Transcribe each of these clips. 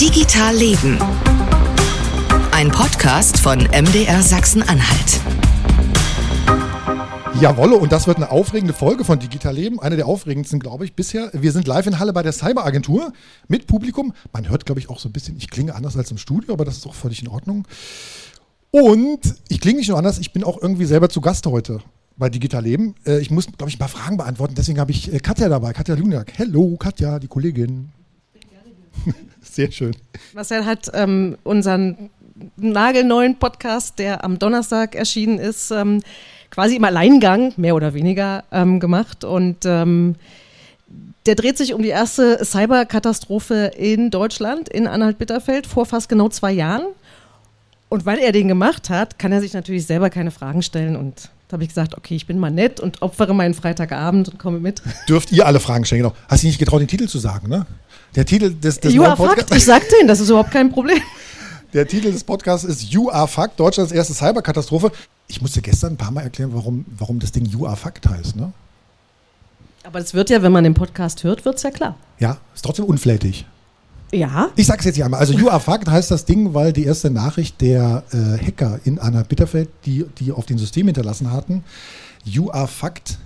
Digital Leben. Ein Podcast von MDR Sachsen-Anhalt. Jawolle, und das wird eine aufregende Folge von Digital Leben. Eine der aufregendsten, glaube ich, bisher. Wir sind live in Halle bei der Cyberagentur mit Publikum. Man hört, glaube ich, auch so ein bisschen, ich klinge anders als im Studio, aber das ist auch völlig in Ordnung. Und ich klinge nicht nur anders, ich bin auch irgendwie selber zu Gast heute bei Digital Leben. Äh, ich muss, glaube ich, ein paar Fragen beantworten. Deswegen habe ich äh, Katja dabei, Katja Luniak. Hallo, Katja, die Kollegin. Sehr schön. Marcel hat ähm, unseren nagelneuen Podcast, der am Donnerstag erschienen ist, ähm, quasi im Alleingang, mehr oder weniger, ähm, gemacht. Und ähm, der dreht sich um die erste Cyberkatastrophe in Deutschland, in Anhalt-Bitterfeld, vor fast genau zwei Jahren. Und weil er den gemacht hat, kann er sich natürlich selber keine Fragen stellen. Und da habe ich gesagt, okay, ich bin mal nett und opfere meinen Freitagabend und komme mit. Dürft ihr alle Fragen stellen, genau. Hast du nicht getraut, den Titel zu sagen, ne? Der Titel des, des you are fucked. Ich sagte Ihnen, das ist überhaupt kein Problem. Der Titel des Podcasts ist You Are Fucked, Deutschlands erste Cyberkatastrophe. Ich musste gestern ein paar Mal erklären, warum, warum das Ding You Are Fucked heißt, ne? Aber es wird ja, wenn man den Podcast hört, wird es ja klar. Ja, ist trotzdem unflätig. Ja. Ich sag's jetzt hier einmal. Also You Are Fucked heißt das Ding, weil die erste Nachricht der äh, Hacker in Anna Bitterfeld, die, die auf dem System hinterlassen hatten, You Are Fucked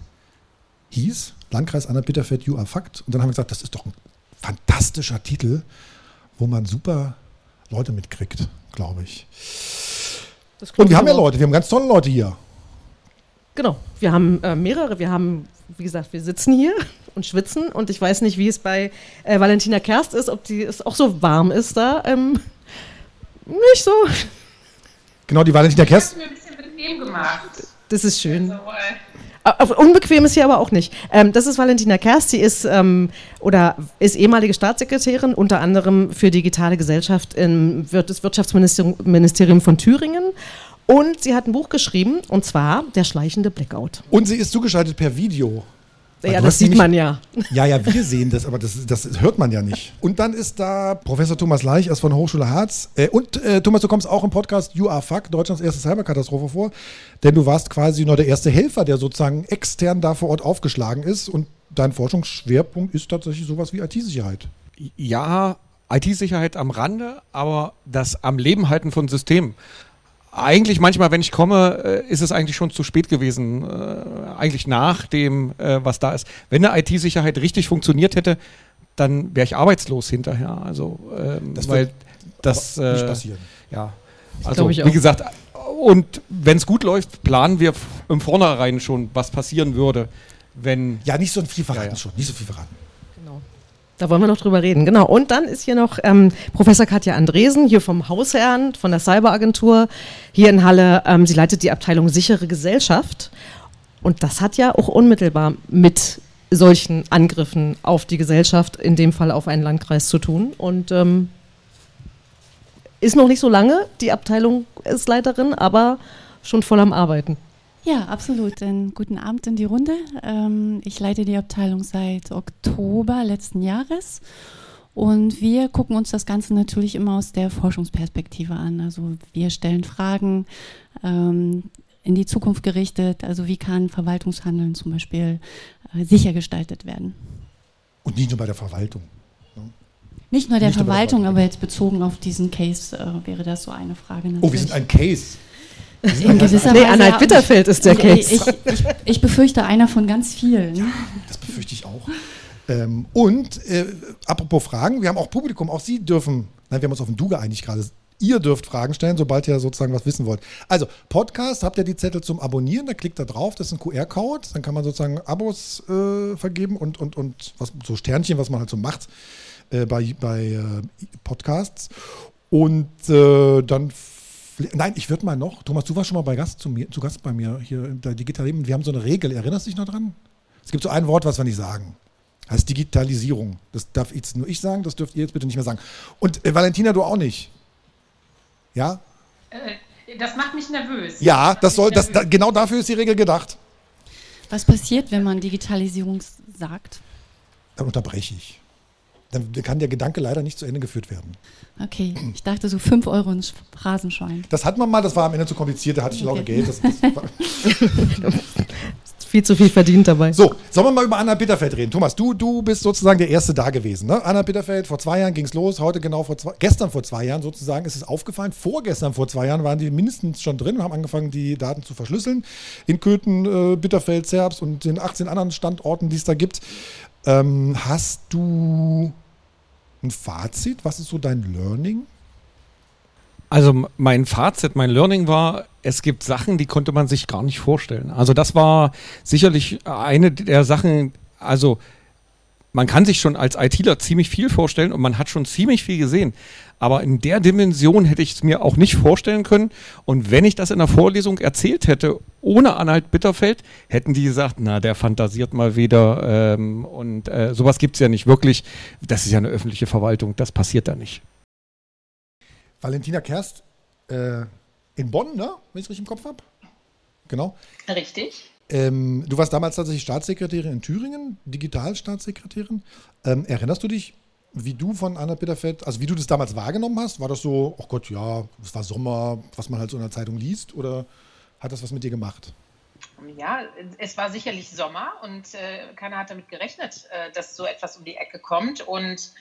hieß. Landkreis Anna Bitterfeld, You Are Fucked. Und dann haben wir gesagt, das ist doch ein fantastischer Titel, wo man super Leute mitkriegt, glaube ich. Und wir haben ja Leute, wir haben ganz tolle Leute hier. Genau, wir haben äh, mehrere. Wir haben, wie gesagt, wir sitzen hier und schwitzen und ich weiß nicht, wie es bei äh, Valentina Kerst ist, ob die, es auch so warm ist da. Ähm, nicht so. Genau, die Valentina Kerst. Ich mir ein bisschen bequem gemacht. Das ist schön. Also, Äh, Unbequem ist hier aber auch nicht. Ähm, das ist Valentina Kerst, sie ist ähm, oder ist ehemalige Staatssekretärin, unter anderem für digitale Gesellschaft im Wirtschaftsministerium Ministerium von Thüringen. Und sie hat ein Buch geschrieben, und zwar Der schleichende Blackout. Und sie ist zugeschaltet per Video. Ja, das sieht nämlich- man ja. Ja, ja, wir sehen das, aber das, das hört man ja nicht. Und dann ist da Professor Thomas Leich aus von der Hochschule Harz. Äh, und äh, Thomas, du kommst auch im Podcast You Are Fuck, Deutschlands erste Cyberkatastrophe vor. Denn du warst quasi nur der erste Helfer, der sozusagen extern da vor Ort aufgeschlagen ist. Und dein Forschungsschwerpunkt ist tatsächlich sowas wie IT-Sicherheit. Ja, IT-Sicherheit am Rande, aber das am Leben halten von Systemen. Eigentlich manchmal, wenn ich komme, äh, ist es eigentlich schon zu spät gewesen. Äh, eigentlich nach dem, äh, was da ist. Wenn eine IT-Sicherheit richtig funktioniert hätte, dann wäre ich arbeitslos hinterher. Also, ähm, Das weil wird das aber nicht äh, passieren. Ja, also wie gesagt, und wenn es gut läuft, planen wir im Vornherein schon, was passieren würde, wenn Ja, nicht so viel verraten Ja, ja. schon, nicht so viel verraten. Da wollen wir noch drüber reden. Genau. Und dann ist hier noch ähm, Professor Katja Andresen, hier vom Hausherrn, von der Cyberagentur, hier in Halle. Ähm, sie leitet die Abteilung Sichere Gesellschaft. Und das hat ja auch unmittelbar mit solchen Angriffen auf die Gesellschaft, in dem Fall auf einen Landkreis zu tun. Und ähm, ist noch nicht so lange, die Abteilung ist Leiterin, aber schon voll am Arbeiten. Ja, absolut. Einen guten Abend in die Runde. Ähm, ich leite die Abteilung seit Oktober letzten Jahres. Und wir gucken uns das Ganze natürlich immer aus der Forschungsperspektive an. Also wir stellen Fragen ähm, in die Zukunft gerichtet. Also wie kann Verwaltungshandeln zum Beispiel äh, sicher gestaltet werden? Und nicht nur bei der Verwaltung. Nicht nur der Nicht bei der Verwaltung, Verwaltung. aber jetzt bezogen auf diesen Case äh, wäre das so eine Frage. Oh, wir sind ein Case. In gewisser Nee, Weise, Anhalt ja. Bitterfeld ist der Case. Ich, ich, ich befürchte einer von ganz vielen. Das befürchte ich auch. Ähm, und äh, apropos Fragen, wir haben auch Publikum, auch Sie dürfen, nein, wir haben uns auf den Du geeinigt gerade. Ihr dürft Fragen stellen, sobald ihr sozusagen was wissen wollt. Also, Podcast, habt ihr die Zettel zum Abonnieren, da klickt da drauf, das ist ein QR-Code, dann kann man sozusagen Abos äh, vergeben und, und, und was, so Sternchen, was man halt so macht äh, bei, bei äh, Podcasts. Und äh, dann, nein, ich würde mal noch, Thomas, du warst schon mal bei Gast zu, mir, zu Gast bei mir hier in der Digital Leben. Wir haben so eine Regel, erinnerst du dich noch dran? Es gibt so ein Wort, was wir nicht sagen. Das heißt Digitalisierung. Das darf jetzt nur ich sagen, das dürft ihr jetzt bitte nicht mehr sagen. Und äh, Valentina, du auch nicht. Ja? äh, das macht mich nervös. Ja, das mich soll, das, da, genau dafür ist die Regel gedacht. Was passiert, wenn man Digitalisierung sagt? Dann unterbreche ich. Dann kann der Gedanke leider nicht zu Ende geführt werden. Okay, ich dachte so 5 Euro ins Phrasenschwein. Das hat man mal, das war am Ende zu kompliziert, da hatte ich lauter Okay. Geld. Das, das viel zu viel verdient dabei. So, sollen wir mal über Anna Bitterfeld reden? Thomas, du, du bist sozusagen der Erste da gewesen. Ne? Anna Bitterfeld, vor zwei Jahren ging es los, heute genau vor zwei, gestern vor zwei Jahren sozusagen ist es aufgefallen. Vorgestern vor zwei Jahren waren die mindestens schon drin und haben angefangen, die Daten zu verschlüsseln. In Köthen, äh, Bitterfeld, Zerbst und den 18 anderen Standorten, die es da gibt. Ähm, hast du ein Fazit? Was ist so dein Learning? Also mein Fazit, mein Learning war, es gibt Sachen, die konnte man sich gar nicht vorstellen. Also das war sicherlich eine der Sachen, also man kann sich schon als ITler ziemlich viel vorstellen und man hat schon ziemlich viel gesehen. Aber in der Dimension hätte ich es mir auch nicht vorstellen können. Und wenn ich das in der Vorlesung erzählt hätte, ohne Anhalt Bitterfeld, hätten die gesagt, na, der fantasiert mal wieder. Ähm, und äh, sowas gibt es ja nicht wirklich. Das ist ja eine öffentliche Verwaltung, das passiert da nicht. Valentina Kerst äh, in Bonn, ne? wenn ich es richtig im Kopf habe. Genau. Richtig. Ähm, du warst damals tatsächlich Staatssekretärin in Thüringen, Digitalstaatssekretärin. Ähm, erinnerst du dich, wie du von Anna Bitterfeld, also wie du das damals wahrgenommen hast? War das so, oh Gott, ja, es war Sommer, was man halt so in der Zeitung liest? Oder hat das was mit dir gemacht? Ja, es war sicherlich Sommer und äh, keiner hat damit gerechnet, äh, dass so etwas um die Ecke kommt. Und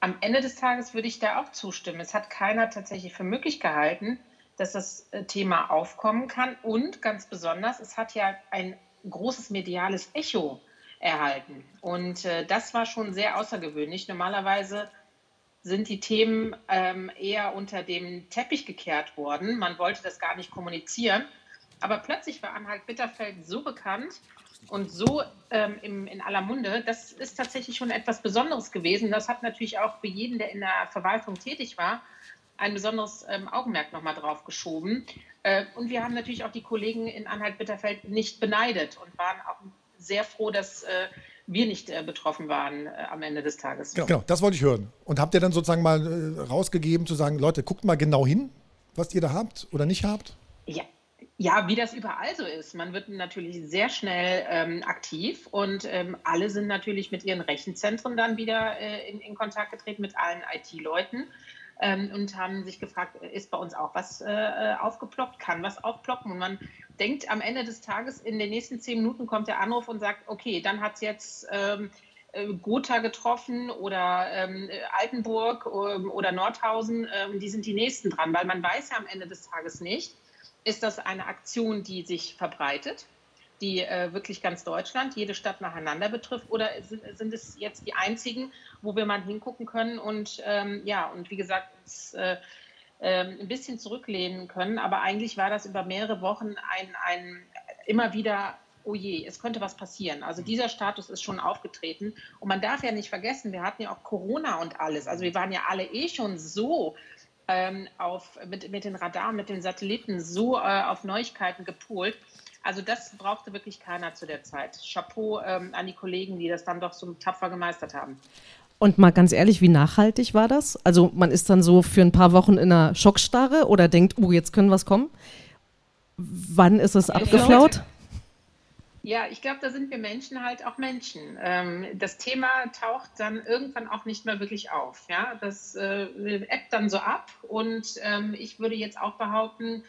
am Ende des Tages würde ich da auch zustimmen. Es hat keiner tatsächlich für möglich gehalten, dass das äh, Thema aufkommen kann. Und ganz besonders, es hat ja ein großes mediales Echo erhalten. Und äh, das war schon sehr außergewöhnlich. Normalerweise sind die Themen ähm, eher unter dem Teppich gekehrt worden. Man wollte das gar nicht kommunizieren. Aber plötzlich war Anhalt Bitterfeld so bekannt und so ähm, im, in aller Munde, das ist tatsächlich schon etwas Besonderes gewesen. Das hat natürlich auch für jeden, der in der Verwaltung tätig war, ein besonderes ähm, Augenmerk nochmal drauf geschoben. Äh, und wir haben natürlich auch die Kollegen in Anhalt Bitterfeld nicht beneidet und waren auch sehr froh, dass äh, wir nicht äh, betroffen waren äh, am Ende des Tages. Genau. genau, das wollte ich hören. Und habt ihr dann sozusagen mal äh, rausgegeben, zu sagen, Leute, guckt mal genau hin, was ihr da habt oder nicht habt? Ja, ja, wie das überall so ist. Man wird natürlich sehr schnell ähm, aktiv und ähm, alle sind natürlich mit ihren Rechenzentren dann wieder äh, in, in, Kontakt getreten mit allen IT-Leuten ähm, und haben sich gefragt, ist bei uns auch was äh, aufgeploppt, kann was aufploppen? Und man denkt am Ende des Tages, in den nächsten zehn Minuten kommt der Anruf und sagt, okay, dann hat es jetzt ähm, äh, Gotha getroffen oder ähm, Altenburg ähm, oder Nordhausen, ähm, die sind die nächsten dran, weil man weiß ja am Ende des Tages nicht, ist das eine Aktion, die sich verbreitet, die äh, wirklich ganz Deutschland, jede Stadt nacheinander betrifft, oder sind, sind, es jetzt die einzigen, wo wir mal hingucken können und ähm, ja, und wie gesagt, uns, äh, äh, ein bisschen zurücklehnen können. Aber eigentlich war das über mehrere Wochen ein, ein immer wieder, oh je, es könnte was passieren. Also dieser Status ist schon aufgetreten. Und man darf ja nicht vergessen, wir hatten ja auch Corona und alles. Also wir waren ja alle eh schon so ähm, auf, mit, mit den Radaren, mit den Satelliten so äh, auf Neuigkeiten gepolt. Also das brauchte wirklich keiner zu der Zeit. Chapeau ähm, an die Kollegen, die das dann doch so tapfer gemeistert haben. Und mal ganz ehrlich, wie nachhaltig war das? Also man ist dann so für ein paar Wochen in einer Schockstarre oder denkt, oh, jetzt können was kommen. Wann ist es abgeflaut? Ja, ich glaube, da sind wir Menschen halt auch Menschen. Ähm, das Thema taucht dann irgendwann auch nicht mehr wirklich auf. Ja, das äh, ebbt dann so ab und ähm, ich würde jetzt auch behaupten,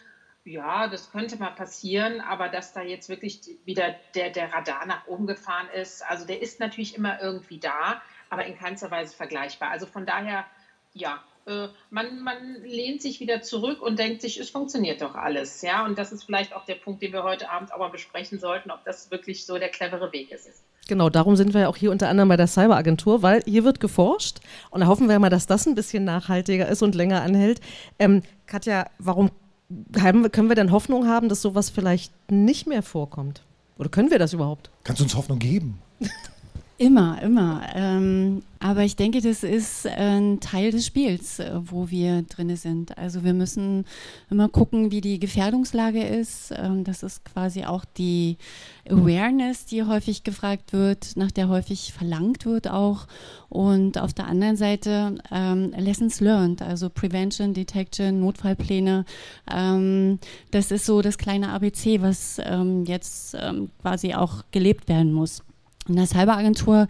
ja, das könnte mal passieren, aber dass da jetzt wirklich wieder der, der Radar nach oben gefahren ist, also der ist natürlich immer irgendwie da, aber in keinster Weise vergleichbar. Also von daher, ja, äh, man, man lehnt sich wieder zurück und denkt sich, es funktioniert doch alles. Ja, und das ist vielleicht auch der Punkt, den wir heute Abend mal besprechen sollten, ob das wirklich so der clevere Weg ist. Genau, darum sind wir ja auch hier unter anderem bei der Cyberagentur, weil hier wird geforscht und da hoffen wir mal, dass das ein bisschen nachhaltiger ist und länger anhält. Ähm, Katja, warum können wir denn Hoffnung haben, dass sowas vielleicht nicht mehr vorkommt? Oder können wir das überhaupt? Kannst du uns Hoffnung geben? Immer, immer. Ähm, aber ich denke, das ist ein Teil des Spiels, äh, wo wir drin sind. Also wir müssen immer gucken, wie die Gefährdungslage ist. Ähm, das ist quasi auch die Awareness, die häufig gefragt wird, nach der häufig verlangt wird auch. Und auf der anderen Seite ähm, Lessons learned, also Prevention, Detection, Notfallpläne. Ähm, das ist so das kleine ABC, was ähm, jetzt ähm, quasi auch gelebt werden muss. In der Cyberagentur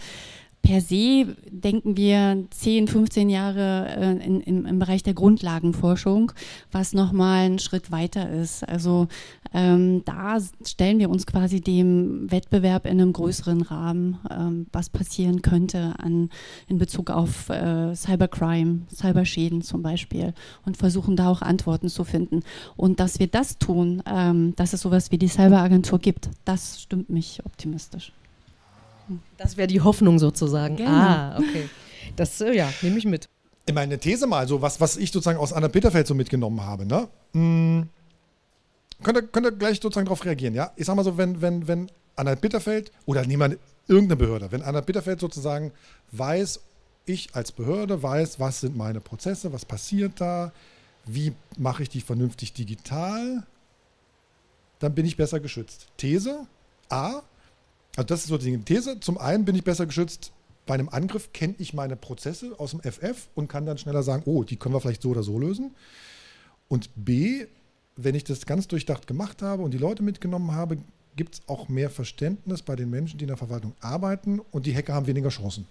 per se denken wir 10, 15 Jahre äh, in, in, im Bereich der Grundlagenforschung, was nochmal ein Schritt weiter ist. Also ähm, da stellen wir uns quasi dem Wettbewerb in einem größeren Rahmen, ähm, was passieren könnte an, in Bezug auf äh, Cybercrime, Cyberschäden zum Beispiel und versuchen da auch Antworten zu finden. Und dass wir das tun, ähm, dass es sowas wie die Cyberagentur gibt, das stimmt mich optimistisch. Das wäre die Hoffnung sozusagen. Genau. Ah, okay. Das, äh, ja, nehme ich mit. Meine These mal, so was, was ich sozusagen aus Anna Bitterfeld so mitgenommen habe, ne? Hm, könnt, ihr, könnt ihr gleich sozusagen darauf reagieren, ja? Ich sag mal so, wenn, wenn, wenn Anna Bitterfeld oder wir irgendeine Behörde, wenn Anna Bitterfeld sozusagen weiß, ich als Behörde weiß, was sind meine Prozesse, was passiert da, wie mache ich die vernünftig digital, dann bin ich besser geschützt. These A, also das ist so die These. Zum einen bin ich besser geschützt. Bei einem Angriff kenne ich meine Prozesse aus dem FF und kann dann schneller sagen, oh, die können wir vielleicht so oder so lösen. Und B, wenn ich das ganz durchdacht gemacht habe und die Leute mitgenommen habe, gibt es auch mehr Verständnis bei den Menschen, die in der Verwaltung arbeiten und die Hacker haben weniger Chancen.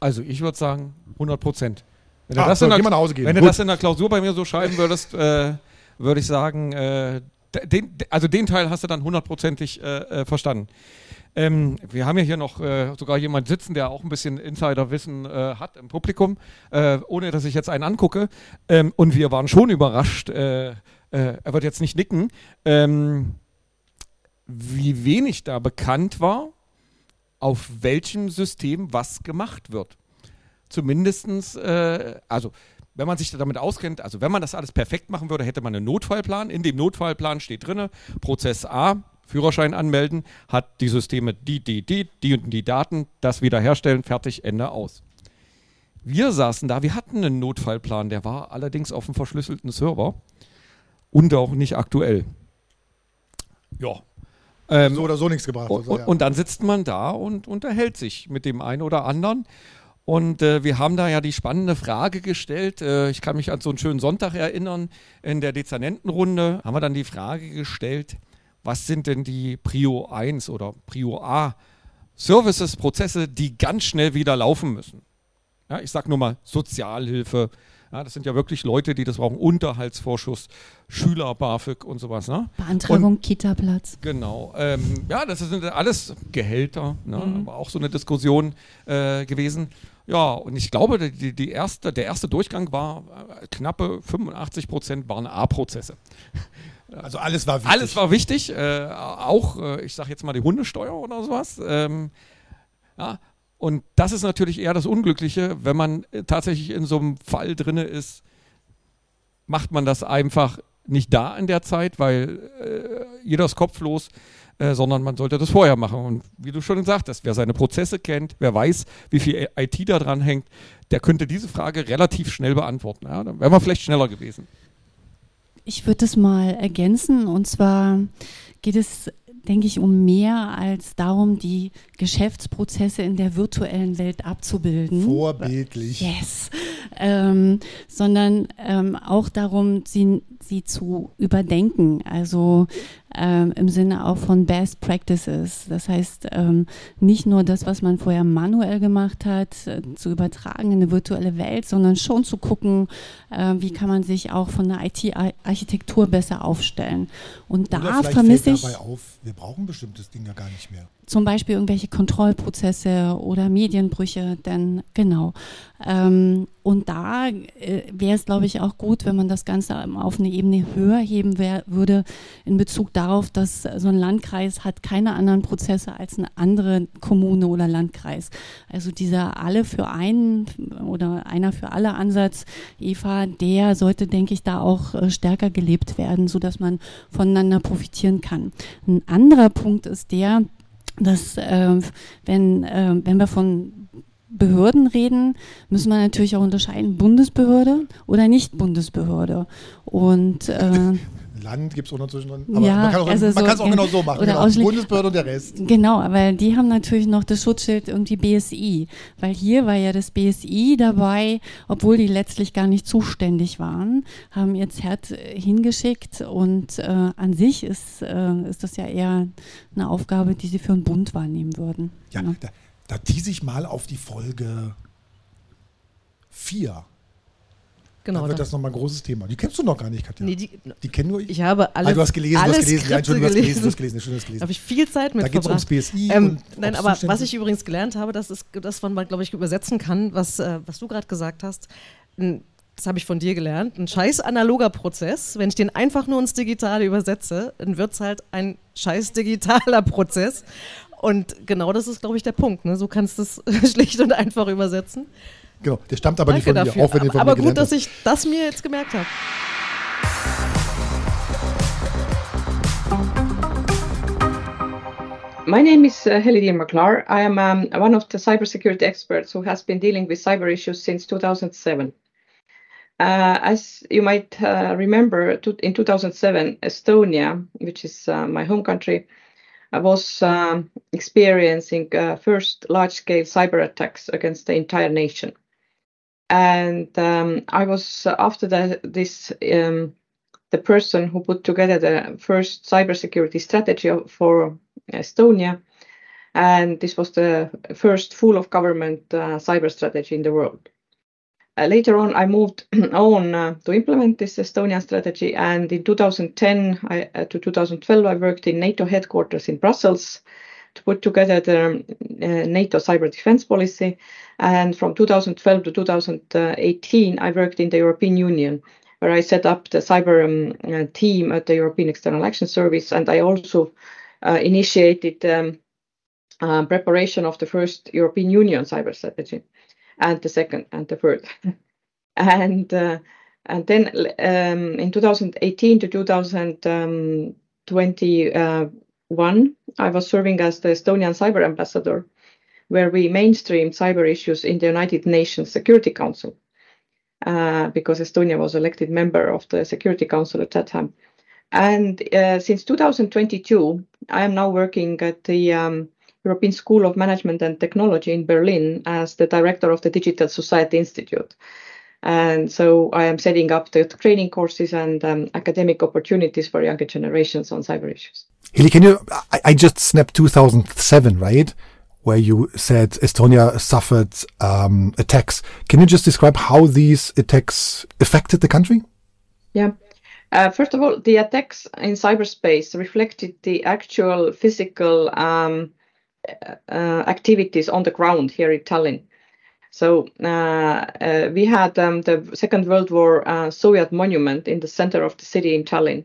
Also ich würde sagen 100 Prozent. Wenn, Ah, du das, so, in der, wenn du das in der Klausur bei mir so schreiben würdest, äh, würde ich sagen, äh, den, also den Teil hast du dann hundertprozentig äh, äh, verstanden. Ähm, wir haben ja hier noch äh, sogar jemand sitzen, der auch ein bisschen Insiderwissen äh, hat im Publikum, äh, ohne dass ich jetzt einen angucke. Ähm, und wir waren schon überrascht, äh, äh, er wird jetzt nicht nicken, ähm, wie wenig da bekannt war, auf welchem System was gemacht wird. Zumindestens, also wenn man sich damit auskennt, also wenn man das alles perfekt machen würde, hätte man einen Notfallplan. In dem Notfallplan steht drin, Prozess A, Führerschein anmelden, hat die Systeme die, die, die, die und die Daten, das wiederherstellen, fertig, Ende aus. Wir saßen da, wir hatten einen Notfallplan, der war allerdings auf einem verschlüsselten Server und auch nicht aktuell. Ja. Ähm, So oder so nichts gebracht. und, also, ja. und dann sitzt man da und unterhält sich mit dem einen oder anderen. Und äh, wir haben da ja die spannende Frage gestellt. Äh, ich kann mich an so einen schönen Sonntag erinnern. In der Dezernentenrunde haben wir dann die Frage gestellt, was sind denn die Prio 1 oder Prio A Services, Prozesse, die ganz schnell wieder laufen müssen? Ja, ich sage nur mal Sozialhilfe. Ja, das sind ja wirklich Leute, die das brauchen. Unterhaltsvorschuss, Schüler, BAföG und sowas. Ne? Beantragung Kita-Platz. Genau. Ähm, ja, das sind alles Gehälter, ne? aber auch so eine Diskussion äh, gewesen. Ja, und ich glaube, die, die erste, der erste Durchgang war äh, knappe 85 Prozent waren A-Prozesse. also alles war wichtig. Alles war wichtig, äh, auch, äh, ich sage jetzt mal die Hundesteuer oder sowas. Ähm, ja, und das ist natürlich eher das Unglückliche, wenn man äh, tatsächlich in so einem Fall drinne ist, macht man das einfach nicht da in der Zeit, weil äh, jeder ist kopflos, äh, sondern man sollte das vorher machen. Und wie du schon gesagt hast, wer seine Prozesse kennt, wer weiß, wie viel IT da dran hängt, der könnte diese Frage relativ schnell beantworten. Ja? Dann wären wir vielleicht schneller gewesen. Ich würde es mal ergänzen und zwar geht es, denke ich, um mehr als darum, die Geschäftsprozesse in der virtuellen Welt abzubilden. Vorbildlich. Yes. Ähm, sondern ähm, auch darum, sie, sie zu überdenken. Also ähm, im Sinne auch von Best Practices. Das heißt, ähm, nicht nur das, was man vorher manuell gemacht hat, äh, zu übertragen in eine virtuelle Welt, sondern schon zu gucken, äh, wie kann man sich auch von der IT-Architektur besser aufstellen. Und Oder da vielleicht vermisse ich dabei auf, wir brauchen bestimmtes Ding ja gar nicht mehr. Zum Beispiel irgendwelche Kontrollprozesse oder Medienbrüche, denn genau. Ähm, und da äh, wäre es, glaube ich, auch gut, wenn man das Ganze auf eine Ebene höher heben wär, würde in Bezug darauf, dass so ein Landkreis hat keine anderen Prozesse als eine andere Kommune oder Landkreis. Also dieser alle für einen oder einer für alle Ansatz, Eva, der sollte, denke ich, da auch äh, stärker gelebt werden, sodass man voneinander profitieren kann. Ein anderer Punkt ist der, dass äh, wenn, äh, wenn wir von Behörden reden, müssen wir natürlich auch unterscheiden, Bundesbehörde oder nicht Bundesbehörde. Und äh, Land gibt es auch noch zwischendrin. Aber Ja, man kann es auch, also so, auch ja, genau so machen. oder Genau. Bundesbehörde und der Rest. Genau, weil die haben natürlich noch das Schutzschild irgendwie BSI, weil hier war ja das BSI dabei, obwohl die letztlich gar nicht zuständig waren, haben ihr Zert äh, hingeschickt und äh, an sich ist, äh, ist das ja eher eine Aufgabe, die sie für den Bund wahrnehmen würden. Ja, da, da tease ich mal auf die Folge 4. Genau. da wird da- das nochmal ein großes Thema. Die kennst du noch gar nicht, Katja. nee, die, die kennen nur ich. ich habe alle, ah, du hast gelesen, du alle hast gelesen. Entschuldigung, du hast gelesen, du hast gelesen. Schön, du hast Da gelesen. habe ich viel Zeit mit Da geht es ums. BSI. Ähm, nein, aber was ich übrigens gelernt habe, das ist das, was man, glaube ich, übersetzen kann, was, äh, was du gerade gesagt hast. Ein- Das habe ich von dir gelernt. Ein scheiß analoger Prozess, wenn ich den einfach nur ins Digitale übersetze, dann wird es halt ein scheiß digitaler Prozess. Und genau das ist, glaube ich, der Punkt. Ne? So kannst du es schlicht und einfach übersetzen. Genau, der stammt aber Danke nicht von dafür. dir, auch wenn du von aber mir gut, gelernt dass ich das mir jetzt gemerkt habe. My name is uh, Heli Dean McClar. I am um, one of the cybersecurity experts who has been dealing with cyber issues since 2007. Uh, as you might uh, remember, to, in 2007, Estonia, which is uh, my home country, uh, was um, experiencing uh, first large-scale cyber attacks against the entire nation. And um, I was uh, after the, this um, the person who put together the first cybersecurity strategy for Estonia, and this was the first full of government uh, cyber strategy in the world. Uh, later on, I moved on uh, to implement this Estonian strategy, and in 2010 I, uh, to 2012, I worked in NATO headquarters in Brussels to put together the uh, NATO cyber defense policy. And from 2012 to 2018, I worked in the European Union, where I set up the cyber um, uh, team at the European External Action Service, and I also uh, initiated um, uh, preparation of the first European Union cyber strategy, and the second and the third, and uh, and then um, in 2018 to 2021, I was serving as the Estonian cyber ambassador, where we mainstreamed cyber issues in the United Nations Security Council, uh, because Estonia was elected member of the Security Council at that time. And uh, since 2022, I am now working at the um, European School of Management and Technology in Berlin as the director of the Digital Society Institute. And so I am setting up the training courses and um, academic opportunities for younger generations on cyber issues. Hilly, can you? I, I just snapped 2007, right? Where you said Estonia suffered um, attacks. Can you just describe how these attacks affected the country? Yeah. Uh, first of all, the attacks in cyberspace reflected the actual physical um, uh, activities on the ground here in Tallinn. So uh, uh, we had um, the Second World War uh, Soviet monument in the center of the city in Tallinn,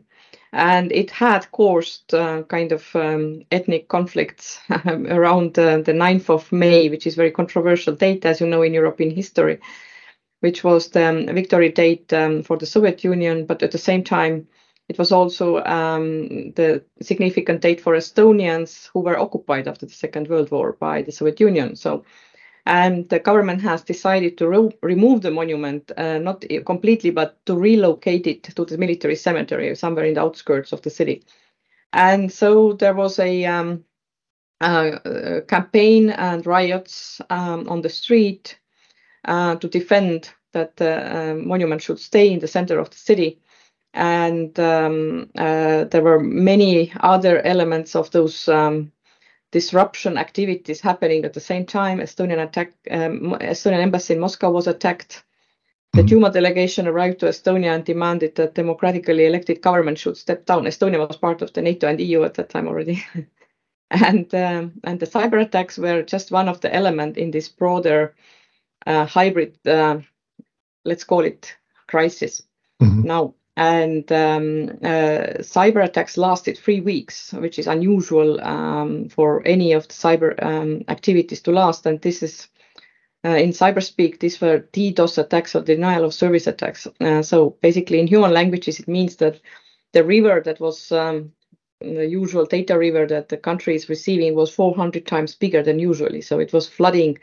and it had caused uh, kind of um, ethnic conflicts around uh, the 9th of May, which is very controversial date, as you know, in European history which was the um, victory date um, for the Soviet Union, but at the same time, it was also um, the significant date for Estonians who were occupied after the Second World War by the Soviet Union. So, and the government has decided to re- remove the monument, uh, not completely, but to relocate it to the military cemetery somewhere in the outskirts of the city. And so there was a um, uh, campaign and riots um, on the street uh, to defend that the uh, monument should stay in the center of the city. And um, uh, there were many other elements of those um, disruption activities happening at the same time. Estonian attack, um, Estonian embassy in Moscow was attacked. The Duma delegation arrived to Estonia and demanded that democratically elected government should step down. Estonia was part of the NATO and EU at that time already. and um, and the cyber attacks were just one of the element in this broader uh, hybrid, uh, let's call it crisis Mhm. now. And um, uh, cyber attacks lasted three weeks, which is unusual um, for any of the cyber um, activities to last. And this is uh, in cyberspeak, these were DDoS attacks or denial of service attacks. Uh, so basically, in human languages, it means that the river that was um, the usual data river that the country is receiving was 400 times bigger than usually. So it was flooding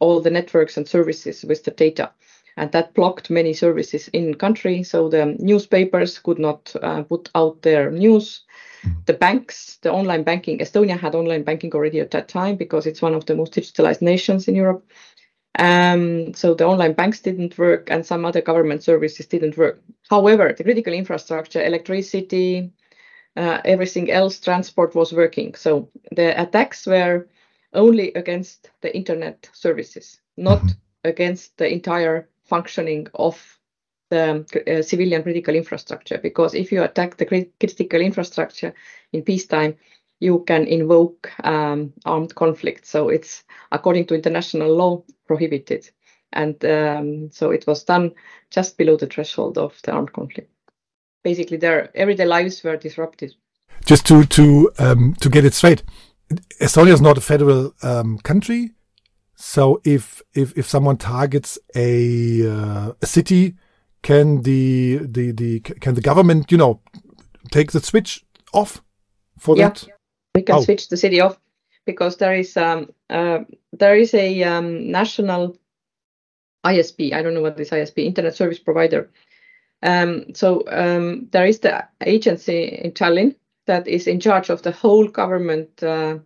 all the networks and services with the data. And that blocked many services in country. So the newspapers could not uh, put out their news. The banks, the online banking, Estonia had online banking already at that time because it's one of the most digitalized nations in Europe. Um, so the online banks didn't work and some other government services didn't work. However, the critical infrastructure, electricity, uh, everything else, transport was working. So the attacks were only against the internet services, not against the entire functioning of the uh, civilian critical infrastructure. Because if you attack the crit- critical infrastructure in peacetime, you can invoke um, armed conflict. So it's according to international law prohibited, and um, so it was done just below the threshold of the armed conflict. Basically, their everyday lives were disrupted. Just to to um, to get it straight, Estonia is not a federal um, country. So if if if someone targets a uh, a city, can the the the can the government you know take the switch off for Yeah. that? We can Oh. switch the city off because there is um, uh, there is a um, national ISP. I don't know what this ISP, Internet Service Provider. Um, so um, there is the agency in Tallinn that is in charge of the whole government uh, uh,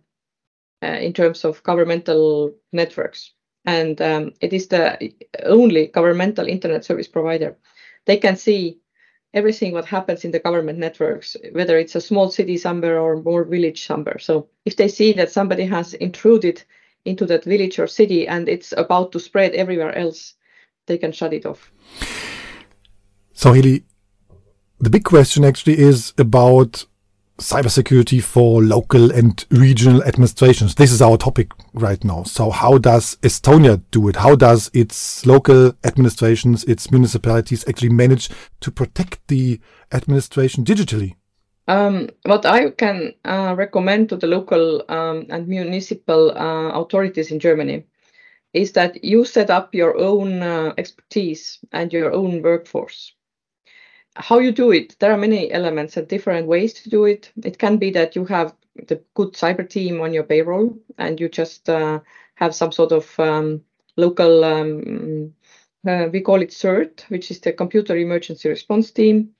in terms of governmental networks, and um, it is the only governmental internet service provider. They can see everything what happens in the government networks, whether it's a small city somewhere or more village somewhere. So if they see that somebody has intruded into that village or city and it's about to spread everywhere else, they can shut it off. So Heli, the big question actually is about cybersecurity for local and regional administrations. This is our topic right now. So how does Estonia do it? How does its local administrations, its municipalities actually manage to protect the administration digitally? Um, what I can uh, recommend to the local um, and municipal uh, authorities in Germany is that you set up your own uh, expertise and your own workforce. How you do it, there are many elements and different ways to do it. It can be that you have the good cyber team on your payroll and you just uh, have some sort of um, local, um, uh, we call it CERT, which is the Computer Emergency Response Team.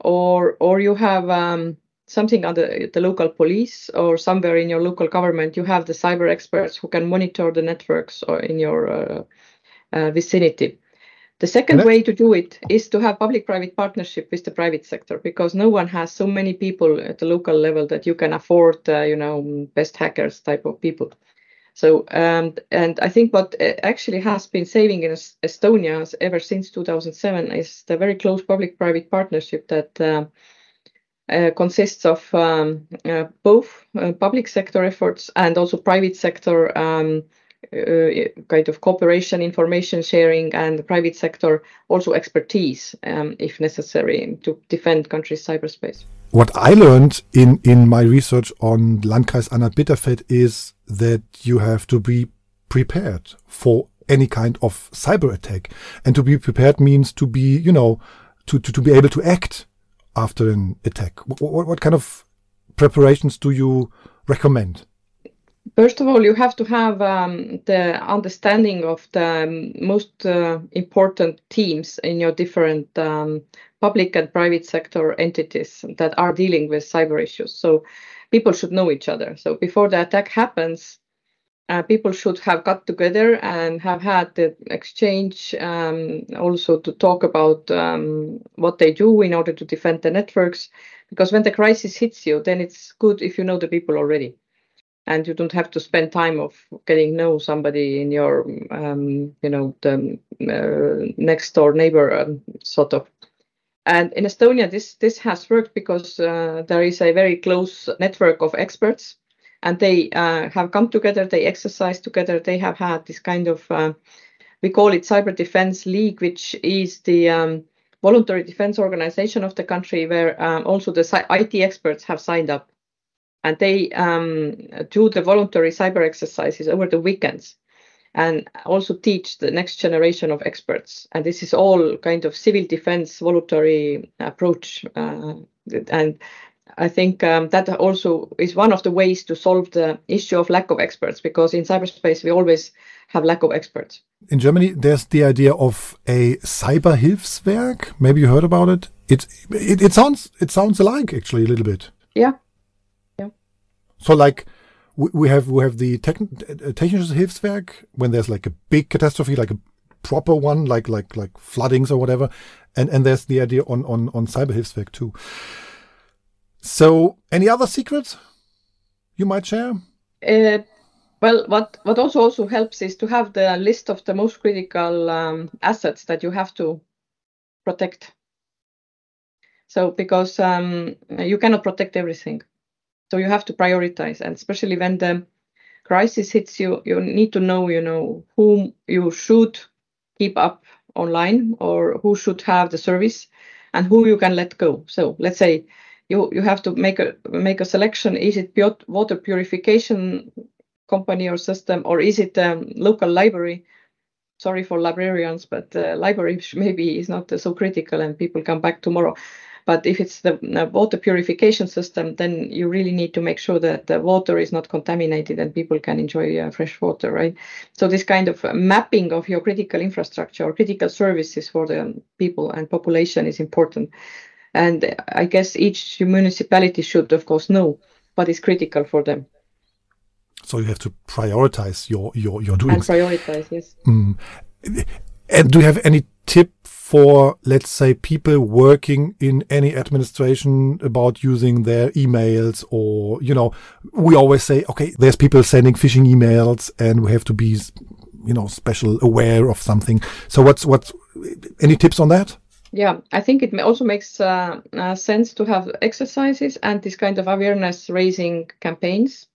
Or or you have um, something under the local police or somewhere in your local government you have the cyber experts who can monitor the networks or in your uh, uh, vicinity the second way to do it is to have public private partnership with the private sector because no one has so many people at the local level that you can afford uh, you know best hackers type of people. So um, and I think what uh, actually has been saving in Estonia ever since 2007 is the very close public-private partnership that uh, uh, consists of um, uh, both uh, public sector efforts and also private sector um, kind of cooperation, information sharing, and private sector also expertise, um, if necessary, to defend countries' cyberspace. What I learned in, in my research on Landkreis Anna Bitterfeld is that you have to be prepared for any kind of cyber attack. And to be prepared means to be, you know, to, to, to be able to act after an attack. What, what, what kind of preparations do you recommend? First of all, you have to have um, the understanding of the most uh, important teams in your different um, public and private sector entities that are dealing with cyber issues. So people should know each other. So before the attack happens, uh, people should have got together and have had the exchange um, also to talk about um, what they do in order to defend the networks. Because when the crisis hits you, then it's good if you know the people already and you don't have to spend time of getting know somebody in your um, you know the uh, next door neighbor um, sort of. And in estonia this this has worked because uh, there is a very close network of experts and they uh, have come together they exercise together they have had this kind of uh, we call it cyber defense league which is the um, voluntary defense organization of the country where um, also the it experts have signed up and they um, do the voluntary cyber exercises over the weekends and also teach the next generation of experts. And this is all kind of civil defense voluntary approach. Uh, and I think um, that also is one of the ways to solve the issue of lack of experts because in cyberspace we always have lack of experts. In Germany, there's the idea of a Cyberhilfswerk. Maybe you heard about it. It, it it sounds it sounds alike actually a little bit. Yeah. So like we, we have we have the uh, technisches Hilfswerk when there's like a big catastrophe, like a proper one, like like like floodings or whatever, and and there's the idea on on on Cyberhilfswerk too. So any other secrets you might share? Uh, well, what what also also helps is to have the list of the most critical um, assets that you have to protect. So because um, you cannot protect everything, so you have to prioritize, and especially when the crisis hits you, you need to know, you know, whom you should keep up online or who should have the service, and who you can let go. So let's say you you have to make a make a selection. Is it pure water purification company or system, or is it a um, local library? Sorry for librarians, but uh, library maybe is not so critical, and people come back tomorrow. But if it's the uh, water purification system, then you really need to make sure that the water is not contaminated and people can enjoy uh, fresh water, right? So this kind of mapping of your critical infrastructure or critical services for the people and population is important. And I guess each municipality should, of course, know what is critical for them. So you have to prioritize your your your doing. And prioritize, yes. Mm. And do you have any tip for, let's say, people working in any administration about using their emails or, you know, we always say, okay, there's people sending phishing emails and we have to be, you know, special aware of something. So what's, what's, any tips on that? Yeah, I think it also makes uh, uh, sense to have exercises and this kind of awareness raising campaigns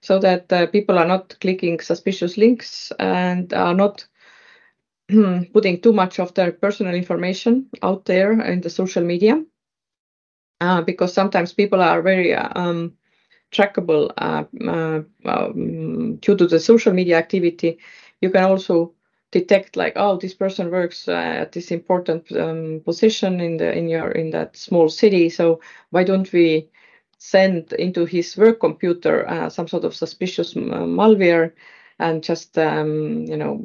so that uh, people are not clicking suspicious links and are not putting too much of their personal information out there in the social media. Uh, because sometimes people are very um, trackable uh, uh, um, due to the social media activity. You can also detect like oh this person works uh, at this important um, position in the in your in that small city so why don't we send into his work computer uh, some sort of suspicious malware and just um, you know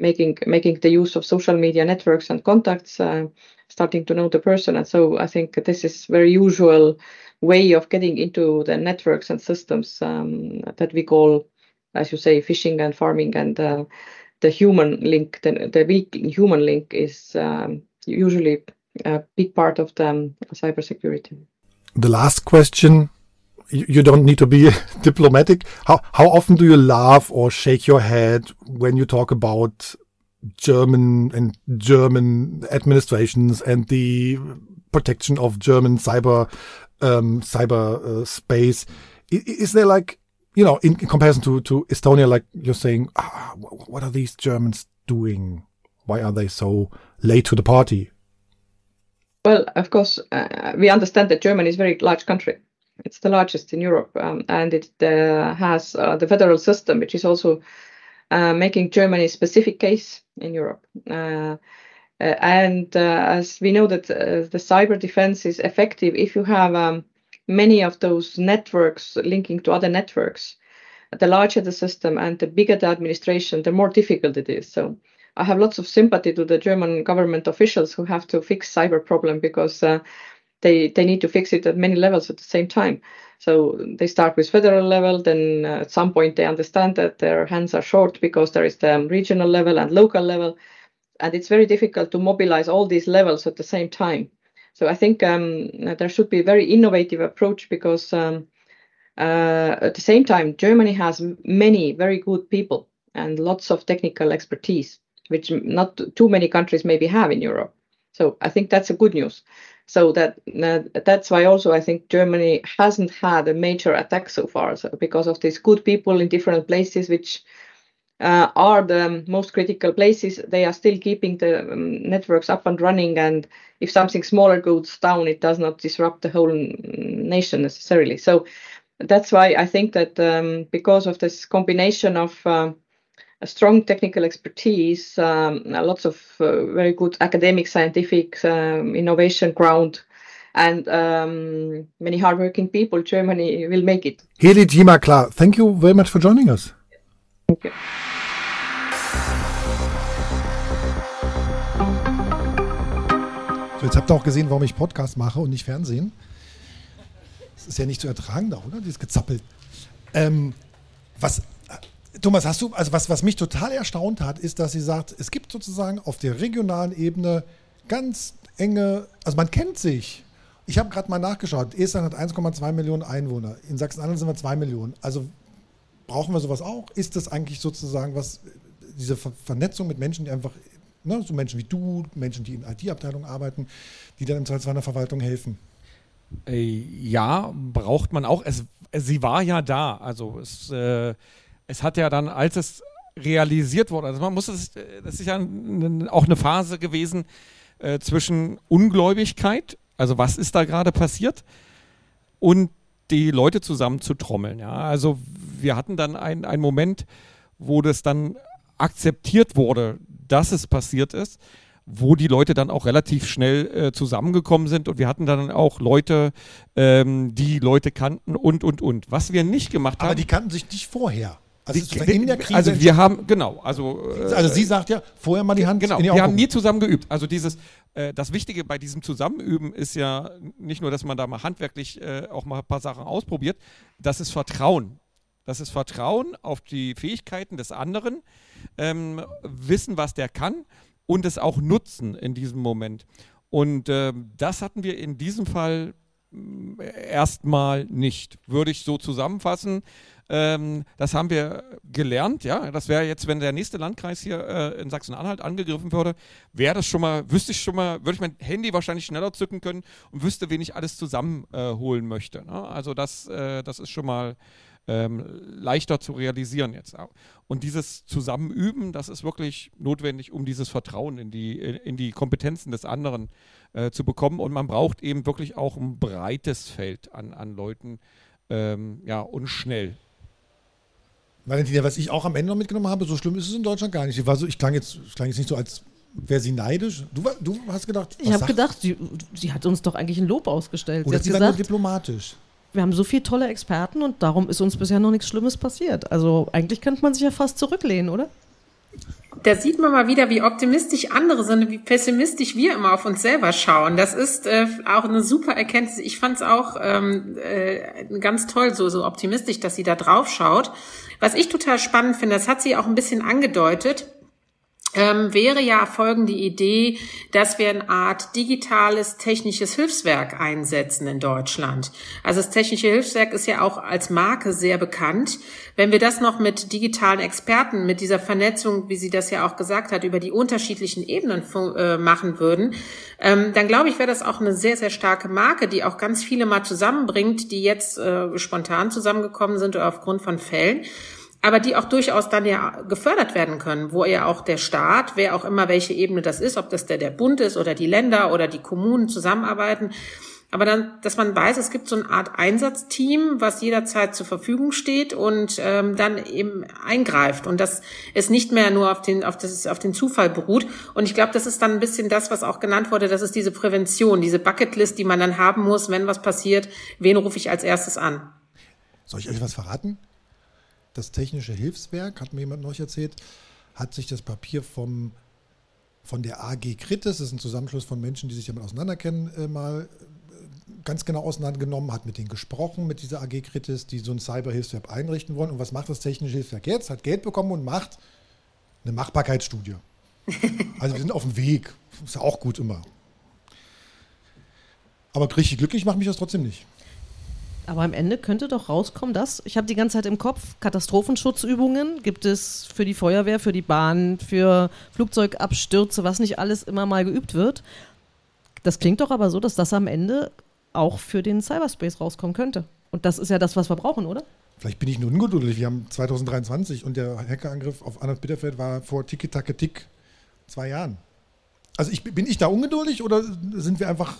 making making the use of social media networks and contacts uh, starting to know the person and so i think this is very usual way of getting into the networks and systems um, that we call as you say fishing and farming and uh, the human link, the, the weak human link is um, usually a big part of the um, cybersecurity. The last question, you, don't need to be diplomatic. How, how often do you laugh or shake your head when you talk about German and German administrations and the protection of German cyber um, cyber uh, space? Is, is there like you know, in, in, comparison to, to Estonia, like you're saying, ah, what are these Germans doing? Why are they so late to the party? Well, of course, uh, we understand that Germany is a very large country. It's the largest in Europe, um, and it uh, has uh, the federal system, which is also uh, making Germany a specific case in Europe. And as we know that the cyber defense is effective if you have um, many of those networks linking to other networks, the larger the system and the bigger the administration, the more difficult it is. So I have lots of sympathy to the German government officials who have to fix cyber problem because uh, they they need to fix it at many levels at the same time. So they start with federal level, then uh, at some point they understand that their hands are short because there is the regional level and local level, and it's very difficult to mobilize all these levels at the same time. So I think um, there should be a very innovative approach because um, uh, at the same time, Germany has many very good people and lots of technical expertise, which not too many countries maybe have in Europe. So I think that's a good news. So that that's why also I think Germany hasn't had a major attack so far, so because of these good people in different places, which uh, are the most critical places. They are still keeping the um, networks up and running, and if something smaller goes down, it does not disrupt the whole nation necessarily. So that's why I think that um, because of this combination of uh, a strong technical expertise, um, lots of uh, very good academic, scientific um, innovation ground, and um, many hardworking people, Germany will make it. Heli Thema klar. Thank you very much for joining us. Thank you. So, jetzt habt ihr auch gesehen, warum ich Podcast mache und nicht Fernsehen. Das ist ja nicht zu ertragen da, oder? Dieses Gezappel. Ähm, was, Thomas, hast du, also was, was mich total erstaunt hat, ist, dass sie sagt, es gibt sozusagen auf der regionalen Ebene ganz enge, also man kennt sich. Ich habe gerade mal nachgeschaut. Estland hat 1,2 Millionen Einwohner. In Sachsen-Anhalt sind wir 2 Millionen. Also brauchen wir sowas auch? Ist das eigentlich sozusagen was, diese Ver Vernetzung mit Menschen, die einfach, ne, so Menschen wie du, Menschen, die in IT-Abteilungen arbeiten, die dann im Zweifelsfall in der Verwaltung helfen? Äh, ja, braucht man auch. Es, sie war ja da. Also es, äh, es hat ja dann, als es realisiert wurde, also man muss es, das ist ja auch eine Phase gewesen äh, zwischen Ungläubigkeit, also was ist da gerade passiert, und die Leute zusammen zu trommeln. Ja? Also wir hatten dann einen Moment, wo das dann akzeptiert wurde, dass es passiert ist wo die Leute dann auch relativ schnell äh, zusammengekommen sind und wir hatten dann auch Leute, ähm, die Leute kannten und, und, und. Was wir nicht gemacht haben. Aber die kannten sich nicht vorher. Also, die, in also wir haben, genau, also. Äh, also sie sagt ja, vorher mal die Hand Genau, wir haben nie zusammen geübt. Also dieses, äh, das Wichtige bei diesem Zusammenüben ist ja nicht nur, dass man da mal handwerklich äh, auch mal ein paar Sachen ausprobiert, das ist Vertrauen. Das ist Vertrauen auf die Fähigkeiten des anderen, ähm, wissen, was der kann und es auch nutzen in diesem Moment. Und äh, das hatten wir in diesem Fall mm, erstmal nicht, würde ich so zusammenfassen. Ähm, das haben wir gelernt, ja. Das wäre jetzt, wenn der nächste Landkreis hier äh, in Sachsen-Anhalt angegriffen würde, wäre das schon mal, wüsste ich schon mal, würde ich mein Handy wahrscheinlich schneller zücken können und wüsste, wen ich alles zusammenholen äh, möchte. Ne? Also das, äh, das ist schon mal ähm, leichter zu realisieren jetzt. Und dieses Zusammenüben, das ist wirklich notwendig, um dieses Vertrauen in die, in die Kompetenzen des anderen äh, zu bekommen. Und man braucht eben wirklich auch ein breites Feld an, an Leuten ähm, ja, und schnell. Valentina, was ich auch am Ende noch mitgenommen habe, so schlimm ist es in Deutschland gar nicht. Ich, war so, ich klang, jetzt, ich klang jetzt nicht so, als wäre sie neidisch. Du, du hast gedacht, ich habe gedacht, sie, sie, hat uns doch eigentlich ein Lob ausgestellt. Oder sie, sie war nur diplomatisch wir haben so viele tolle Experten und darum ist uns bisher noch nichts Schlimmes passiert. Also eigentlich könnte man sich ja fast zurücklehnen, oder? Da sieht man mal wieder, wie optimistisch andere sind wie pessimistisch wir immer auf uns selber schauen. Das ist äh, auch eine super Erkenntnis. Ich fand es auch ähm, äh, ganz toll, so, so optimistisch, dass sie da drauf schaut. Was ich total spannend finde, das hat sie auch ein bisschen angedeutet, ähm, wäre ja folgende Idee, dass wir eine Art digitales technisches Hilfswerk einsetzen in Deutschland. Also das technische Hilfswerk ist ja auch als Marke sehr bekannt. Wenn wir das noch mit digitalen Experten, mit dieser Vernetzung, wie sie das ja auch gesagt hat, über die unterschiedlichen Ebenen äh, machen würden, ähm, dann glaube ich, wäre das auch eine sehr, sehr starke Marke, die auch ganz viele mal zusammenbringt, die jetzt äh, spontan zusammengekommen sind oder aufgrund von Fällen aber die auch durchaus dann ja gefördert werden können, wo ja auch der Staat, wer auch immer welche Ebene das ist, ob das der, der Bund ist oder die Länder oder die Kommunen zusammenarbeiten, aber dann, dass man weiß, es gibt so eine Art Einsatzteam, was jederzeit zur Verfügung steht und ähm, dann eben eingreift und dass es nicht mehr nur auf den, auf, das, auf den Zufall beruht. Und ich glaube, das ist dann ein bisschen das, was auch genannt wurde, das ist diese Prävention, diese Bucketlist, die man dann haben muss, wenn was passiert, wen rufe ich als erstes an. Soll ich euch was verraten? Das Technische Hilfswerk, hat mir jemand noch erzählt, hat sich das Papier vom, von der AG Kritis, das ist ein Zusammenschluss von Menschen, die sich damit auseinanderkennen, äh, mal äh, ganz genau auseinandergenommen, hat mit denen gesprochen, mit dieser AG Kritis, die so ein Cyberhilfswerk einrichten wollen. Und was macht das Technische Hilfswerk jetzt? Hat Geld bekommen und macht eine Machbarkeitsstudie. Also wir sind auf dem Weg. Ist ja auch gut immer. Aber richtig glücklich macht mich das trotzdem nicht. Aber am Ende könnte doch rauskommen, dass, ich habe die ganze Zeit im Kopf, Katastrophenschutzübungen gibt es für die Feuerwehr, für die Bahn, für Flugzeugabstürze, was nicht alles immer mal geübt wird. Das klingt doch aber so, dass das am Ende auch für den Cyberspace rauskommen könnte. Und das ist ja das, was wir brauchen, oder? Vielleicht bin ich nur ungeduldig. Wir haben 2023 und der Hackerangriff auf Arnold Bitterfeld war vor Tiki-Taka-Tick zwei Jahren. Also ich, bin ich da ungeduldig oder sind wir einfach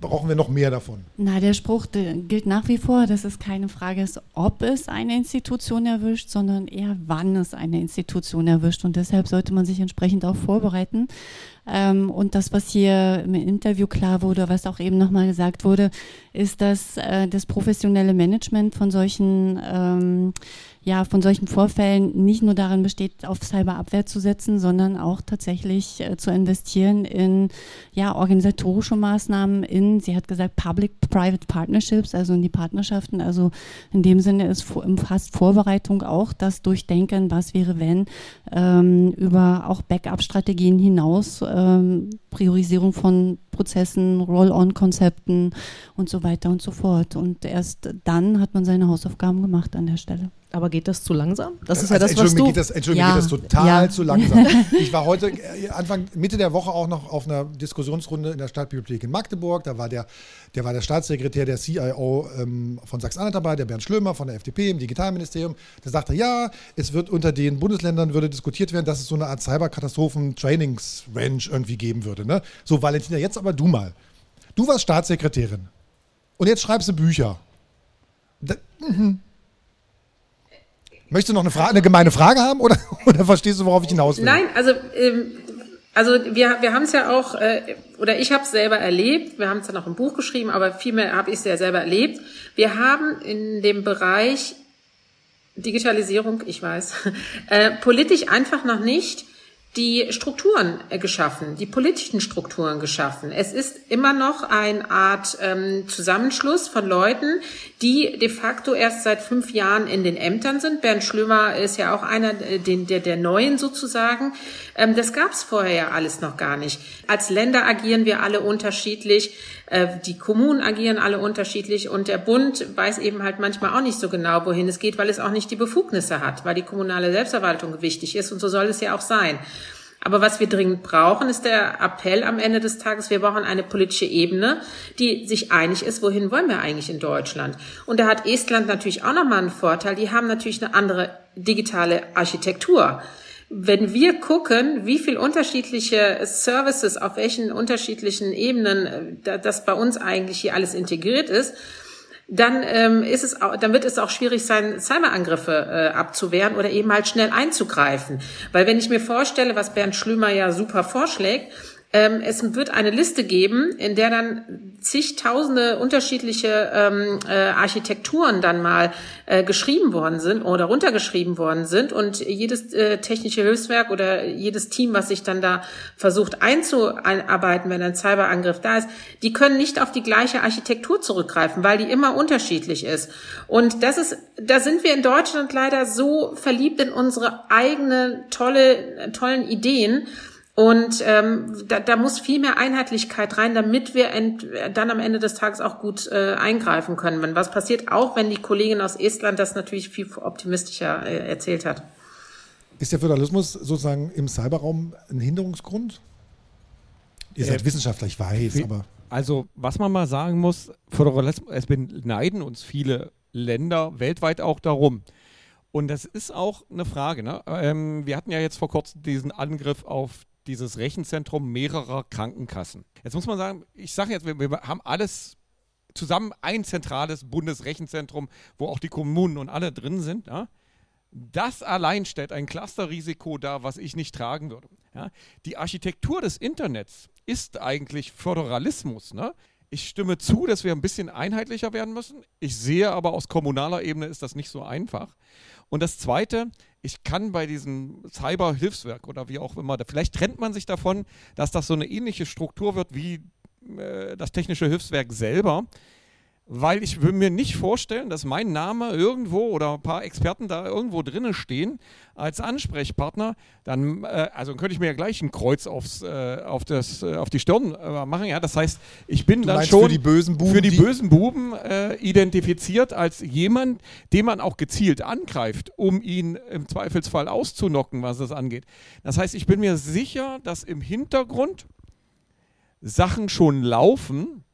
brauchen wir noch mehr davon. Na, der Spruch der gilt nach wie vor, dass es keine Frage ist, ob es eine Institution erwischt, sondern eher wann es eine Institution erwischt. Und deshalb sollte man sich entsprechend auch vorbereiten. Ähm, und das, was hier im Interview klar wurde, was auch eben nochmal gesagt wurde, ist, dass äh, das professionelle Management von solchen ähm, ja, von solchen Vorfällen nicht nur darin besteht, auf Cyberabwehr zu setzen, sondern auch tatsächlich äh, zu investieren in ja, organisatorische Maßnahmen, in, sie hat gesagt, Public-Private Partnerships, also in die Partnerschaften. Also in dem Sinne ist umfasst Vorbereitung auch das Durchdenken, was wäre, wenn, ähm, über auch Backup-Strategien hinaus, ähm, Priorisierung von Prozessen, Roll-on-Konzepten und so weiter und so fort. Und erst dann hat man seine Hausaufgaben gemacht an der Stelle. Aber geht das zu langsam? Das ist also, ja das, was du... Geht das, Entschuldigung, ja. geht das total ja. zu langsam. Ich war heute, äh, Anfang, Mitte der Woche auch noch auf einer Diskussionsrunde in der Stadtbibliothek in Magdeburg. Da war der, der, war der Staatssekretär der CIO ähm, von Sachsen-Anhalt dabei, der Bernd Schlömer von der FDP im Digitalministerium. Der sagte, ja, es wird unter den Bundesländern würde diskutiert werden, dass es so eine Art Cyberkatastrophen-Trainings-Range irgendwie geben würde. Ne? So, Valentina, jetzt aber du mal. Du warst Staatssekretärin. Und jetzt schreibst du Bücher. Da, mhm. Möchtest du noch eine, Frage, eine gemeine Frage haben oder, oder verstehst du, worauf ich hinaus will? Nein, also, ähm, also wir, wir haben es ja auch, äh, oder ich habe es selber erlebt, wir haben es ja noch im Buch geschrieben, aber vielmehr habe ich es ja selber erlebt. Wir haben in dem Bereich Digitalisierung, ich weiß, äh, politisch einfach noch nicht die Strukturen äh, geschaffen, die politischen Strukturen geschaffen. Es ist immer noch eine Art ähm, Zusammenschluss von Leuten, die de facto erst seit fünf Jahren in den Ämtern sind. Bernd Schlömer ist ja auch einer äh, den, der, der Neuen sozusagen. Ähm, das gab es vorher ja alles noch gar nicht. Als Länder agieren wir alle unterschiedlich, die Kommunen agieren alle unterschiedlich und der Bund weiß eben halt manchmal auch nicht so genau, wohin es geht, weil es auch nicht die Befugnisse hat, weil die kommunale Selbstverwaltung wichtig ist und so soll es ja auch sein. Aber was wir dringend brauchen, ist der Appell am Ende des Tages, wir brauchen eine politische Ebene, die sich einig ist, wohin wollen wir eigentlich in Deutschland. Und da hat Estland natürlich auch nochmal einen Vorteil, die haben natürlich eine andere digitale Architektur. Wenn wir gucken, wie viel unterschiedliche Services auf welchen unterschiedlichen Ebenen äh, das bei uns eigentlich hier alles integriert ist, dann ähm, ist es auch, dann wird es auch schwierig sein, Cyberangriffe äh, abzuwehren oder eben halt schnell einzugreifen. Weil wenn ich mir vorstelle, was Bernd Schlümer ja super vorschlägt, ähm, es wird eine Liste geben, in der dann zigtausende unterschiedliche ähm, äh, Architekturen dann mal äh, geschrieben worden sind oder runtergeschrieben worden sind und jedes äh, technische Hilfswerk oder jedes Team, was sich dann da versucht einzuarbeiten, wenn ein Cyberangriff da ist, die können nicht auf die gleiche Architektur zurückgreifen, weil die immer unterschiedlich ist. Und das ist, da sind wir in Deutschland leider so verliebt in unsere eigenen tolle, tollen Ideen, und ähm, da, da muss viel mehr Einheitlichkeit rein, damit wir ent, dann am Ende des Tages auch gut äh, eingreifen können. Was passiert auch, wenn die Kollegin aus Estland das natürlich viel optimistischer äh, erzählt hat? Ist der Föderalismus sozusagen im Cyberraum ein Hinderungsgrund? Ihr seid äh, Wissenschaftler, ich weiß, aber. Also, was man mal sagen muss, Föderalismus, es beneiden uns viele Länder weltweit auch darum. Und das ist auch eine Frage. Ne? Ähm, wir hatten ja jetzt vor kurzem diesen Angriff auf dieses Rechenzentrum mehrerer Krankenkassen. Jetzt muss man sagen, ich sage jetzt, wir, wir haben alles zusammen ein zentrales Bundesrechenzentrum, wo auch die Kommunen und alle drin sind. Ja? Das allein stellt ein Clusterrisiko dar, was ich nicht tragen würde. Ja? Die Architektur des Internets ist eigentlich Föderalismus. Ne? Ich stimme zu, dass wir ein bisschen einheitlicher werden müssen. Ich sehe aber aus kommunaler Ebene ist das nicht so einfach. Und das Zweite, ich kann bei diesem Cyber-Hilfswerk oder wie auch immer, vielleicht trennt man sich davon, dass das so eine ähnliche Struktur wird wie äh, das technische Hilfswerk selber weil ich will mir nicht vorstellen, dass mein Name irgendwo oder ein paar Experten da irgendwo drinnen stehen als Ansprechpartner. Dann, äh, also könnte ich mir ja gleich ein Kreuz aufs, äh, auf, das, äh, auf die Stirn äh, machen. Ja, das heißt, ich bin du dann schon für die bösen Buben, für die, die bösen Buben äh, identifiziert als jemand, den man auch gezielt angreift, um ihn im Zweifelsfall auszunocken, was das angeht. Das heißt, ich bin mir sicher, dass im Hintergrund Sachen schon laufen,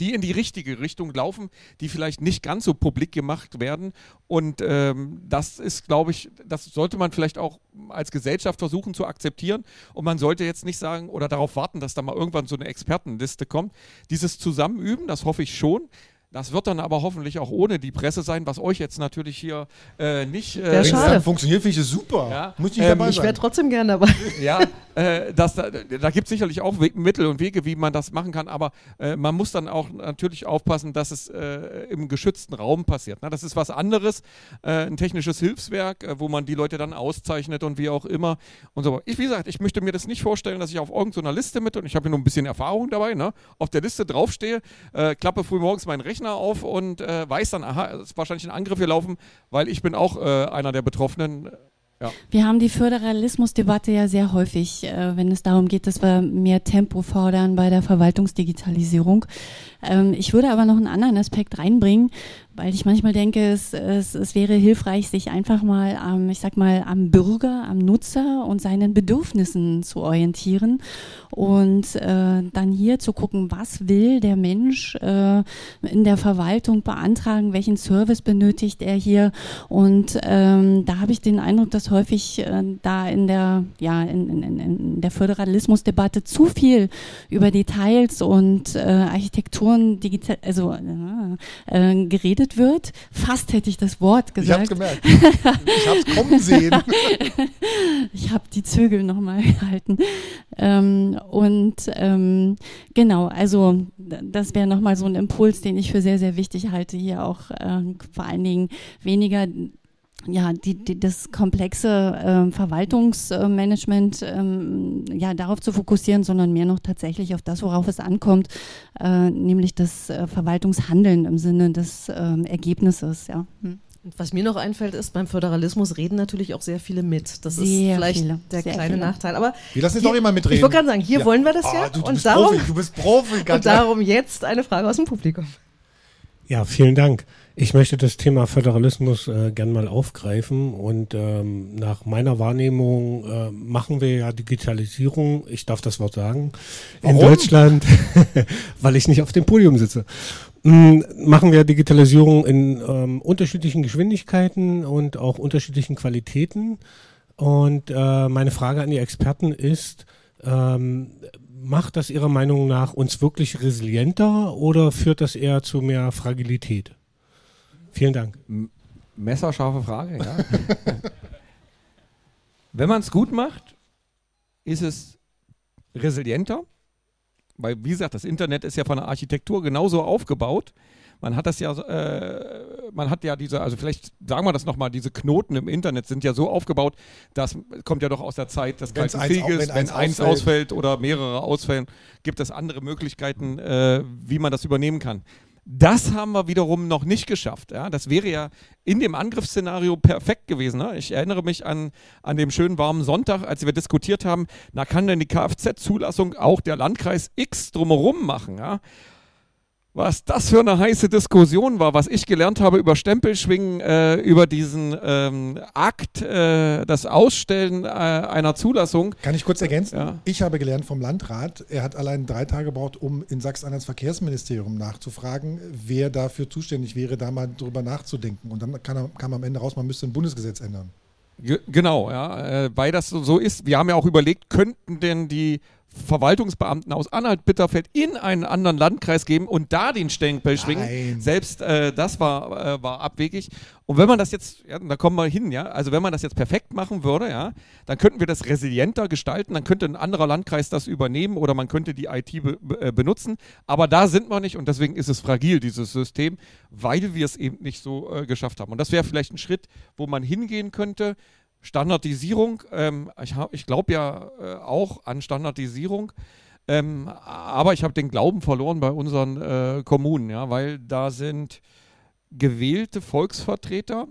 die in die richtige Richtung laufen, die vielleicht nicht ganz so publik gemacht werden. Und ähm, das ist, glaube ich, das sollte man vielleicht auch als Gesellschaft versuchen zu akzeptieren. Und man sollte jetzt nicht sagen oder darauf warten, dass da mal irgendwann so eine Expertenliste kommt. Dieses Zusammenüben, das hoffe ich schon. Das wird dann aber hoffentlich auch ohne die Presse sein, was euch jetzt natürlich hier äh, nicht. Äh, schade. Funktioniert, finde ich super. Ja. Muss ich ähm, dabei sein. Ich wäre trotzdem gern dabei. Ja, äh, das, da, da gibt es sicherlich auch We Mittel und Wege, wie man das machen kann, aber äh, man muss dann auch natürlich aufpassen, dass es äh, im geschützten Raum passiert. Ne? Das ist was anderes, äh, ein technisches Hilfswerk, äh, wo man die Leute dann auszeichnet und wie auch immer und so. Ich, wie gesagt, ich möchte mir das nicht vorstellen, dass ich auf irgendeiner Liste mit, und ich habe hier nur ein bisschen Erfahrung dabei, ne, auf der Liste draufstehe, äh, klappe früh morgens meinen Rechner auf und weiß dann, aha, es ist wahrscheinlich ein Angriff hier laufen, weil ich bin auch einer der Betroffenen. Ja. Wir haben die Föderalismusdebatte ja sehr häufig, äh, wenn es darum geht, dass wir mehr Tempo fordern bei der Verwaltungsdigitalisierung. Ähm, ich würde aber noch einen anderen Aspekt reinbringen, weil ich manchmal denke, es, es, es wäre hilfreich, sich einfach mal am, ich sag mal, am Bürger, am Nutzer und seinen Bedürfnissen zu orientieren und äh, dann hier zu gucken, was will der Mensch äh, in der Verwaltung beantragen, welchen Service benötigt er hier. Und ähm, da habe ich den Eindruck, dass häufig äh, da in der, ja, in, in, in der Föderalismusdebatte zu viel über Details und äh, Architekturen digital, also äh, geredet geredet wird. Fast hätte ich das Wort gesagt. Ich habe gemerkt. Ich habe es kommen sehen. ich habe die Zügel nochmal gehalten. Ähm, und ähm, genau, also das wäre nochmal so ein Impuls, den ich für sehr, sehr wichtig halte, hier auch äh, vor allen Dingen weniger ja, die, die, das komplexe äh, Verwaltungsmanagement ähm, ja, darauf zu fokussieren, sondern mehr noch tatsächlich auf das, worauf es ankommt, äh, nämlich das äh, Verwaltungshandeln im Sinne des ähm, Ergebnisses. Ja. Hm. Was mir noch einfällt, ist, beim Föderalismus reden natürlich auch sehr viele mit. Das sehr ist vielleicht viele, der kleine viele. Nachteil. Aber wir lassen jetzt auch immer mitreden. Ich wollte gerade sagen, hier ja. wollen wir das oh, ja. Du, du, und bist darum, Profi, du bist Profi. Und darum jetzt eine Frage aus dem Publikum. Ja, vielen Dank. Ich möchte das Thema Föderalismus äh, gern mal aufgreifen und ähm, nach meiner Wahrnehmung äh, machen wir ja Digitalisierung, ich darf das Wort sagen, Warum? in Deutschland, weil ich nicht auf dem Podium sitze. Mm, machen wir Digitalisierung in ähm, unterschiedlichen Geschwindigkeiten und auch unterschiedlichen Qualitäten. Und äh, meine Frage an die Experten ist, ähm, macht das Ihrer Meinung nach uns wirklich resilienter oder führt das eher zu mehr Fragilität? Vielen Dank. M messerscharfe Frage, ja. Wenn man es gut macht, ist es resilienter, weil wie gesagt, das Internet ist ja von der Architektur genauso aufgebaut. Man hat das ja, äh, man hat ja diese, also vielleicht sagen wir das nochmal, diese Knoten im Internet sind ja so aufgebaut, das kommt ja doch aus der Zeit des Kalten Krieges, wenn, eins ausfällt. ausfällt. oder mehrere ausfällen, gibt es andere Möglichkeiten, äh, wie man das übernehmen kann. Das haben wir wiederum noch nicht geschafft. Ja? Das wäre ja in dem Angriffsszenario perfekt gewesen. Ne? Ich erinnere mich an, an dem schönen warmen Sonntag, als wir diskutiert haben, na kann denn die Kfz-Zulassung auch der Landkreis X drumherum machen? Ja? Was das für eine heiße Diskussion war, was ich gelernt habe über Stempelschwingen, äh, über diesen ähm, Akt, äh, das Ausstellen äh, einer Zulassung. Kann ich kurz ergänzen? Ja. Ich habe gelernt vom Landrat, er hat allein drei Tage gebraucht, um in Sachsen-Anhalts Verkehrsministerium nachzufragen, wer dafür zuständig wäre, da mal drüber nachzudenken. Und dann kam, kam am Ende raus, man müsste ein Bundesgesetz ändern. Genau, ja, äh, weil das so ist. Wir haben ja auch überlegt, könnten denn die Verwaltungsbeamten aus Anhalt-Bitterfeld in einen anderen Landkreis geben und da den Stempel schwingen. Selbst äh, das war, äh, war abwegig. Und wenn man das jetzt, ja, da kommen wir hin, ja, also wenn man das jetzt perfekt machen würde, ja, dann könnten wir das resilienter gestalten, dann könnte ein anderer Landkreis das übernehmen oder man könnte die IT be äh, benutzen. Aber da sind wir nicht und deswegen ist es fragil, dieses System, weil wir es eben nicht so äh, geschafft haben. Und das wäre vielleicht ein Schritt, wo man hingehen könnte. Standardisierung, ähm, ich, ich glaube ja äh, auch an Standardisierung, ähm, aber ich habe den Glauben verloren bei unseren äh, Kommunen, ja, weil da sind gewählte Volksvertreter,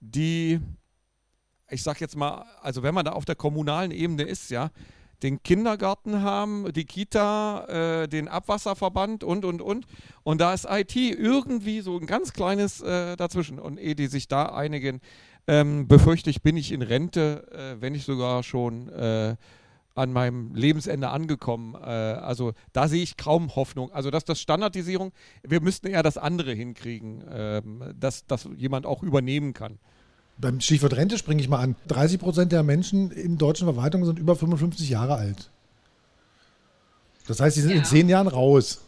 die, ich sage jetzt mal, also wenn man da auf der kommunalen Ebene ist, ja, den Kindergarten haben, die Kita, äh, den Abwasserverband und, und, und. Und da ist IT irgendwie so ein ganz kleines äh, dazwischen. Und ehe die sich da einigen, ähm, befürchte ich, bin ich in Rente, äh, wenn ich sogar schon äh, an meinem Lebensende angekommen. Äh, also da sehe ich kaum Hoffnung. Also dass das Standardisierung, wir müssten eher das andere hinkriegen, ähm, dass das jemand auch übernehmen kann. Beim Stichwort Rente springe ich mal an. 30 Prozent der Menschen in deutschen Verwaltungen sind über 55 Jahre alt. Das heißt, sie sind ja. in zehn Jahren raus.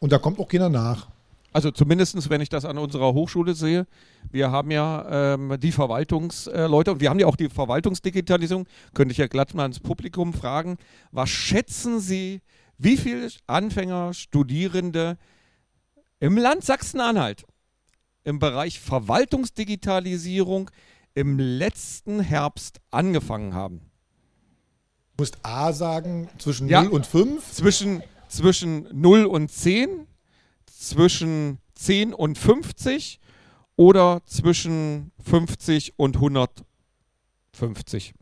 Und da kommt auch keiner nach. Also zumindestens, wenn ich das an unserer Hochschule sehe. Wir haben ja ähm, die Verwaltungsleute und wir haben ja auch die Verwaltungsdigitalisierung. Könnte ich ja glatt mal ins Publikum fragen. Was schätzen Sie, wie viele Anfänger, Studierende im Land Sachsen-Anhalt im Bereich Verwaltungsdigitalisierung im letzten Herbst angefangen haben? Du musst A sagen, zwischen Ja. 0 und 5. Zwischen, zwischen 0 und 10, zwischen 10 und 50 oder zwischen 50 und 150.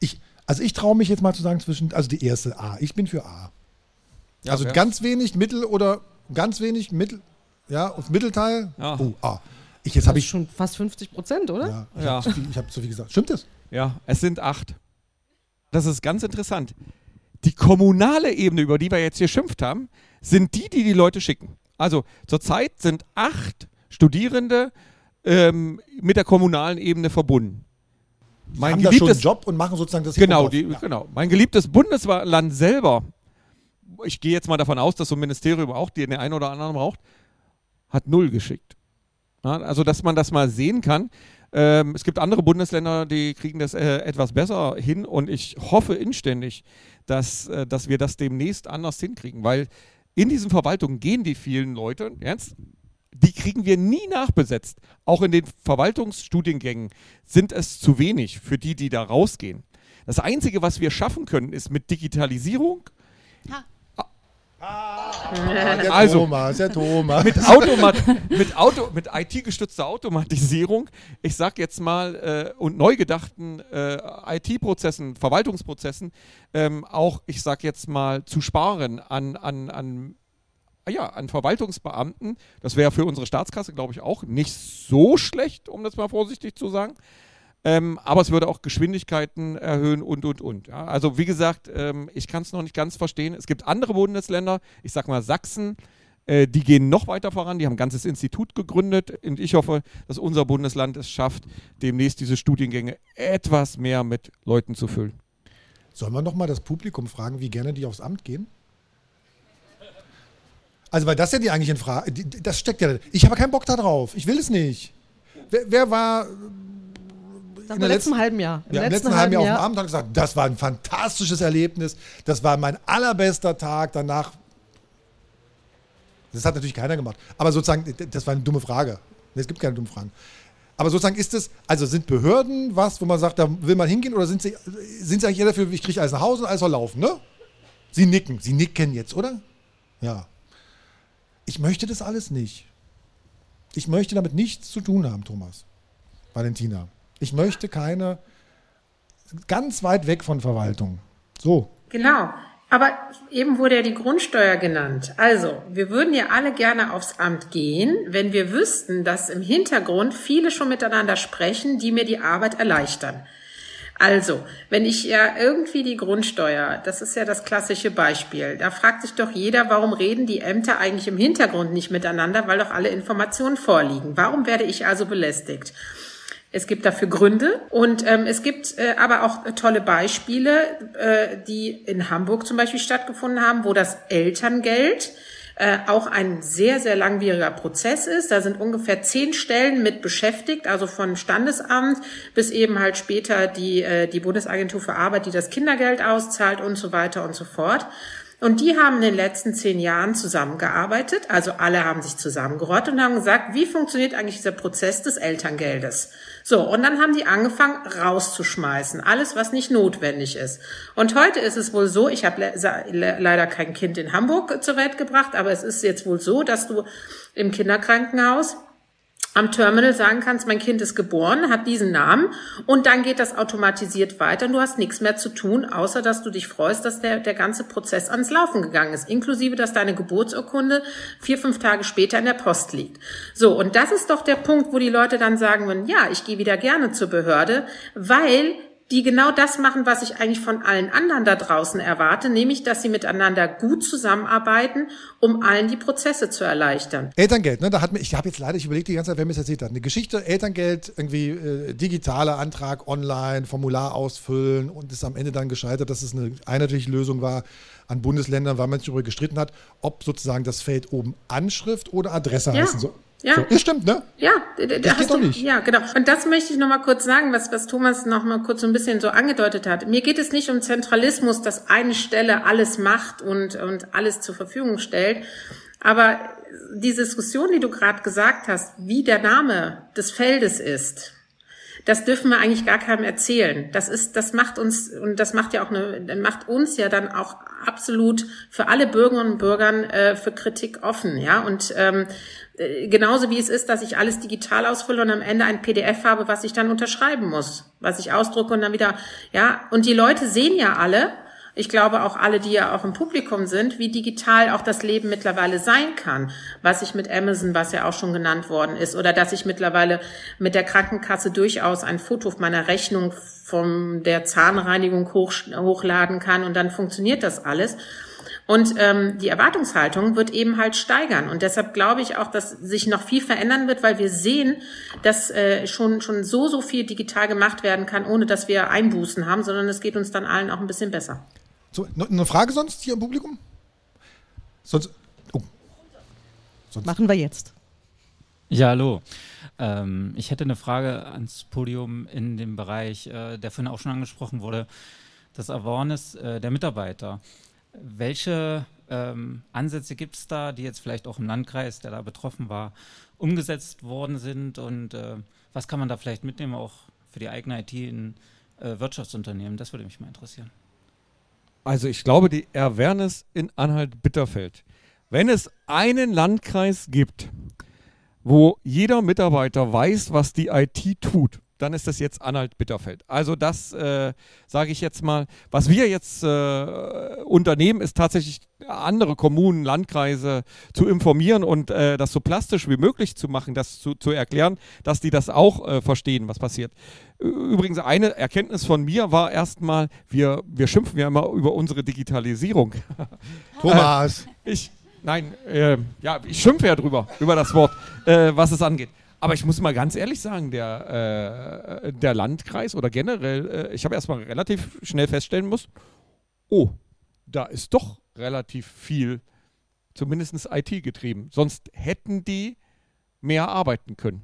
Ich, also ich traue mich jetzt mal zu sagen zwischen, also die erste A. Ich bin für A. Ja, also wer- ganz wenig, mittel oder ganz wenig, mittel, ja, und Mittelteil. Ja. Oh, A. Ich, jetzt habe Das ist ich, schon fast 50 Prozent, oder? ja, ich Ja. habe zu, viel- ich hab zu viel gesagt. Stimmt das? Ja, es sind acht. Das ist ganz interessant. Die kommunale Ebene, über die wir jetzt hier schimpft haben, sind die, die die Leute schicken. Also zurzeit sind acht Studierende ähm, mit der kommunalen Ebene verbunden. Mein haben da schon einen geliebtes, Job und machen sozusagen das genau, die. Ja. genau. Mein geliebtes Bundesland selber, ich gehe jetzt mal davon aus, dass so ein Ministerium auch den einen oder anderen braucht, hat null geschickt. Ja, also, dass man das mal sehen kann. Ähm, es gibt andere Bundesländer, die kriegen das äh, etwas besser hin und ich hoffe inständig, dass, äh, dass wir das demnächst anders hinkriegen, weil in diesen Verwaltungen gehen die vielen Leute, jetzt, die kriegen wir nie nachbesetzt. Auch in den Verwaltungsstudiengängen sind es zu wenig für die, die da rausgehen. Das Einzige, was wir schaffen können, ist mit Digitalisierung Ah, der Also- Thomas, der Thomas. mit, Automat mit, Auto mit IT-gestützter Automatisierung, ich sag jetzt mal, äh, und neu gedachten äh, IT-Prozessen, Verwaltungsprozessen, ähm, auch, ich sag jetzt mal, zu sparen an, an, an, ja, an Verwaltungsbeamten. Das wäre für unsere Staatskasse, glaube ich, auch nicht so schlecht, um das mal vorsichtig zu sagen. Ähm, aber es würde auch Geschwindigkeiten erhöhen und, und, und. Ja, also wie gesagt, ähm, ich kann es noch nicht ganz verstehen. Es gibt andere Bundesländer, ich sag mal Sachsen, äh, die gehen noch weiter voran. Die haben ein ganzes Institut gegründet. Und ich hoffe, dass unser Bundesland es schafft, demnächst diese Studiengänge etwas mehr mit Leuten zu füllen. Sollen wir noch mal das Publikum fragen, wie gerne die aufs Amt gehen? Also, weil das ja die eigentlich in Frage, das steckt ja, ich habe keinen Bock da drauf, ich will es nicht. Wer, wer war In der letzten letzten- halben Jahr. ja, im letzten halben Jahr auf dem Amt und gesagt, das war ein fantastisches Erlebnis, das war mein allerbester Tag, danach, das hat natürlich keiner gemacht, aber sozusagen, das war eine dumme Frage. Es gibt keine dummen Fragen. Aber sozusagen ist es, also sind Behörden was, wo man sagt, da will man hingehen oder sind sie, sind sie eigentlich eher dafür, ich kriege alles nach Hause und alles soll laufen, ne? Sie nicken, sie nicken jetzt, oder? Ja. Ich möchte das alles nicht. Ich möchte damit nichts zu tun haben, Thomas. Valentina. Ich möchte keine, ganz weit weg von Verwaltung. So. Genau. Aber eben wurde ja die Grundsteuer genannt. Also, wir würden ja alle gerne aufs Amt gehen, wenn wir wüssten, dass im Hintergrund viele schon miteinander sprechen, die mir die Arbeit erleichtern. Also, wenn ich ja irgendwie die Grundsteuer, das ist ja das klassische Beispiel, da fragt sich doch jeder, warum reden die Ämter eigentlich im Hintergrund nicht miteinander, weil doch alle Informationen vorliegen. Warum werde ich also belästigt? Es gibt dafür Gründe und ähm, es gibt äh, aber auch äh, tolle Beispiele, äh, die in Hamburg zum Beispiel stattgefunden haben, wo das Elterngeld äh, auch ein sehr, sehr langwieriger Prozess ist. Da sind ungefähr zehn Stellen mit beschäftigt, also von Standesamt bis eben halt später die, äh, die Bundesagentur für Arbeit, die das Kindergeld auszahlt und so weiter und so fort. Und die haben in den letzten zehn Jahren zusammengearbeitet, also alle haben sich zusammengerottet und haben gesagt, wie funktioniert eigentlich dieser Prozess des Elterngeldes? So, und dann haben die angefangen rauszuschmeißen, alles, was nicht notwendig ist. Und heute ist es wohl so, ich habe le le leider kein Kind in Hamburg zur Welt gebracht, aber es ist jetzt wohl so, dass du im Kinderkrankenhaus am Terminal sagen kannst, mein Kind ist geboren, hat diesen Namen und dann geht das automatisiert weiter und du hast nichts mehr zu tun, außer dass du dich freust, dass der, der ganze Prozess ans Laufen gegangen ist, inklusive, dass deine Geburtsurkunde vier, fünf Tage später in der Post liegt. So, und das ist doch der Punkt, wo die Leute dann sagen würden, ja, ich gehe wieder gerne zur Behörde, weil die genau das machen, was ich eigentlich von allen anderen da draußen erwarte, nämlich, dass sie miteinander gut zusammenarbeiten, um allen die Prozesse zu erleichtern. Elterngeld, ne, da hat mir, ich habe jetzt leider, ich überlegt die ganze Zeit, wer mir das erzählt hat. Eine Geschichte, Elterngeld, irgendwie äh, digitaler Antrag online, Formular ausfüllen und ist am Ende dann gescheitert, dass es eine einheitliche Lösung war an Bundesländern, weil man sich darüber gestritten hat, ob sozusagen das Feld oben Anschrift oder Adresse Ja. heißen soll. Ja. So, das stimmt, ne? Ja, Das hast geht doch nicht. Ja, genau. Und das möchte ich noch mal kurz sagen, was, was Thomas noch mal kurz so ein bisschen so angedeutet hat. Mir geht es nicht um Zentralismus, dass eine Stelle alles macht und, und alles zur Verfügung stellt. Aber die Diskussion, die du gerade gesagt hast, wie der Name des Feldes ist, das dürfen wir eigentlich gar keinem erzählen. Das ist, das macht uns, und das macht ja auch eine, macht uns ja dann auch absolut für alle Bürgerinnen und Bürgern äh, für Kritik offen, ja. Und ähm, äh, genauso wie es ist, dass ich alles digital ausfülle und am Ende ein PDF habe, was ich dann unterschreiben muss, was ich ausdrucke und dann wieder, ja. Und die Leute sehen ja alle, ich glaube auch alle, die ja auch im Publikum sind, wie digital auch das Leben mittlerweile sein kann. Was ich mit Amazon, was ja auch schon genannt worden ist, oder dass ich mittlerweile mit der Krankenkasse durchaus ein Foto meiner Rechnung von der Zahnreinigung hoch, hochladen kann und dann funktioniert das alles. Und ähm, die Erwartungshaltung wird eben halt steigern. Und deshalb glaube ich auch, dass sich noch viel verändern wird, weil wir sehen, dass äh, schon, schon so, so viel digital gemacht werden kann, ohne dass wir Einbußen haben, sondern es geht uns dann allen auch ein bisschen besser. So, noch eine Frage sonst hier im Publikum? Sonst. Oh. Sonst. Machen wir jetzt. Ja, hallo. Ähm, ich hätte eine Frage ans Podium in dem Bereich, äh, der vorhin auch schon angesprochen wurde, das Awareness äh, der Mitarbeiter. Welche ähm, Ansätze gibt es da, die jetzt vielleicht auch im Landkreis, der da betroffen war, umgesetzt worden sind und äh, was kann man da vielleicht mitnehmen, auch für die eigene IT in äh, Wirtschaftsunternehmen? Das würde mich mal interessieren. Also ich glaube, die Awareness in Anhalt-Bitterfeld. Wenn es einen Landkreis gibt, wo jeder Mitarbeiter weiß, was die IT tut, dann ist das jetzt Anhalt-Bitterfeld. Also das äh, sage ich jetzt mal. Was wir jetzt äh, unternehmen, ist tatsächlich andere Kommunen, Landkreise zu informieren und äh, das so plastisch wie möglich zu machen, das zu, zu erklären, dass die das auch äh, verstehen, was passiert. Übrigens, eine Erkenntnis von mir war erstmal, wir, wir schimpfen ja immer über unsere Digitalisierung. Thomas. Äh, ich, nein, äh, ja, ich schimpfe ja drüber, über das Wort, was es angeht. Aber ich muss mal ganz ehrlich sagen, der, äh, der Landkreis oder generell, äh, ich habe erstmal relativ schnell feststellen müssen, oh, da ist doch relativ viel, zumindest IT getrieben. Sonst hätten die mehr arbeiten können.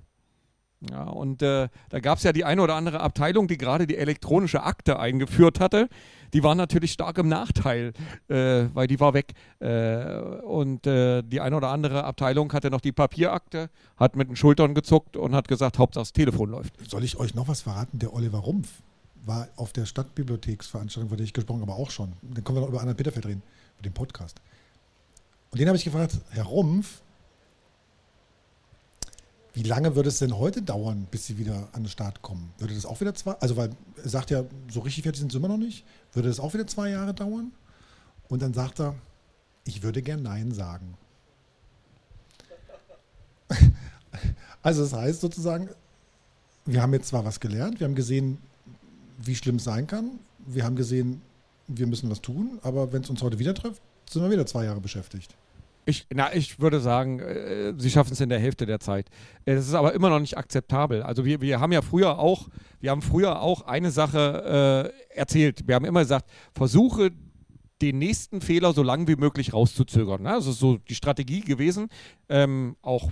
Ja, und äh, da gab es ja die eine oder andere Abteilung, die gerade die elektronische Akte eingeführt hatte. Die war natürlich stark im Nachteil, äh, weil die war weg. Äh, und äh, die eine oder andere Abteilung hatte noch die Papierakte, hat mit den Schultern gezuckt und hat gesagt, Hauptsache das Telefon läuft. Soll ich euch noch was verraten? Der Oliver Rumpf war auf der Stadtbibliotheksveranstaltung, von der ich gesprochen habe, auch schon. Dann können wir noch über Anna Bitterfeld reden, über den Podcast. Und den habe ich gefragt, Herr Rumpf, wie lange würde es denn heute dauern, bis Sie wieder an den Start kommen? Würde das auch wieder zwei, also weil er sagt ja, so richtig fertig sind Sie immer noch nicht, würde das auch wieder zwei Jahre dauern? Und dann sagt er, ich würde gern Nein sagen. Also das heißt sozusagen, wir haben jetzt zwar was gelernt, wir haben gesehen, wie schlimm es sein kann, wir haben gesehen, wir müssen was tun, aber wenn es uns heute wieder trifft, sind wir wieder zwei Jahre beschäftigt. Ich, na, ich würde sagen, äh, sie schaffen es in der Hälfte der Zeit. Äh, Das ist aber immer noch nicht akzeptabel. Also wir, wir haben ja früher auch, wir haben früher auch eine Sache äh, erzählt. Wir haben immer gesagt, versuche den nächsten Fehler so lange wie möglich rauszuzögern. Ne? Das ist so die Strategie gewesen, ähm, auch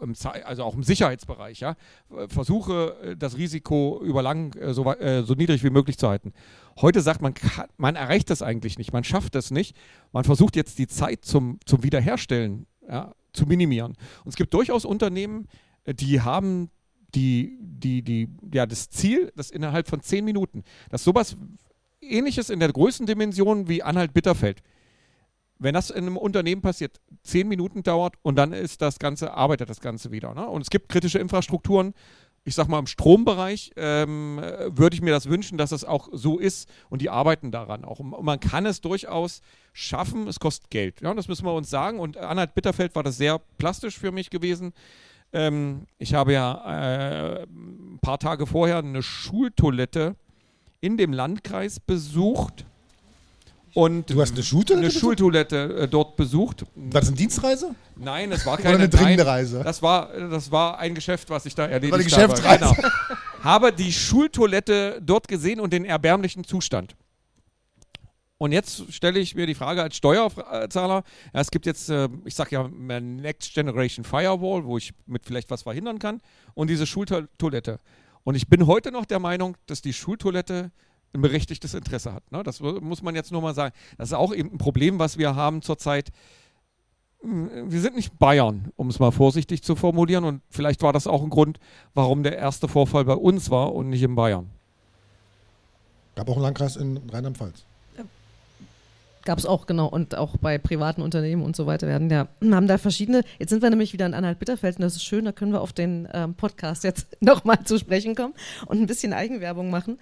im, also auch im Sicherheitsbereich. Ja? Äh, Versuche äh, das Risiko über lang äh, so, äh, so niedrig wie möglich zu halten. Heute sagt man, man erreicht das eigentlich nicht, man schafft das nicht. Man versucht jetzt die Zeit zum, zum Wiederherstellen ja, zu minimieren. Und es gibt durchaus Unternehmen, äh, die haben die, die, die, ja, das Ziel, das innerhalb von zehn Minuten, dass sowas ähnliches in der Größendimension wie Anhalt-Bitterfeld, wenn das in einem Unternehmen passiert, zehn Minuten dauert und dann ist das Ganze, arbeitet das Ganze wieder. Ne? Und es gibt kritische Infrastrukturen, ich sag mal im Strombereich, ähm, äh, würde ich mir das wünschen, dass es auch so ist und die arbeiten daran auch. Und man kann es durchaus schaffen, es kostet Geld. Ja, das müssen wir uns sagen. Und Anhalt Bitterfeld war das sehr plastisch für mich gewesen. Ähm, ich habe ja äh, ein paar Tage vorher eine Schultoilette in dem Landkreis besucht und Du hast eine Schultoilette eine? Schultoilette äh, dort besucht. War das eine Dienstreise? Nein, es war Oder keine eine dringende Reise? Das war, das war ein Geschäft, was ich da erledigt eine Geschäftsreise. habe. Genau. habe die Schultoilette dort gesehen und den erbärmlichen Zustand. Und jetzt stelle ich mir die Frage als Steuerzahler, ja, es gibt jetzt, äh, ich sage ja, Next Generation Firewall, wo ich mit vielleicht was verhindern kann, und diese Schultoilette. Und ich bin heute noch der Meinung, dass die Schultoilette ein berechtigtes Interesse hat. Ne? Das muss man jetzt nur mal sagen. Das ist auch eben ein Problem, was wir haben zurzeit. Hm, Wir sind nicht Bayern, um es mal vorsichtig zu formulieren. Und vielleicht war das auch ein Grund, warum der erste Vorfall bei uns war und nicht in Bayern. Gab auch einen Landkreis in Rheinland-Pfalz. Gab es auch, genau. Und auch bei privaten Unternehmen und so weiter werden ja, haben da verschiedene. Jetzt sind wir nämlich wieder in Anhalt-Bitterfeld und das ist schön, da können wir auf den ähm, Podcast jetzt nochmal zu sprechen kommen und ein bisschen Eigenwerbung machen.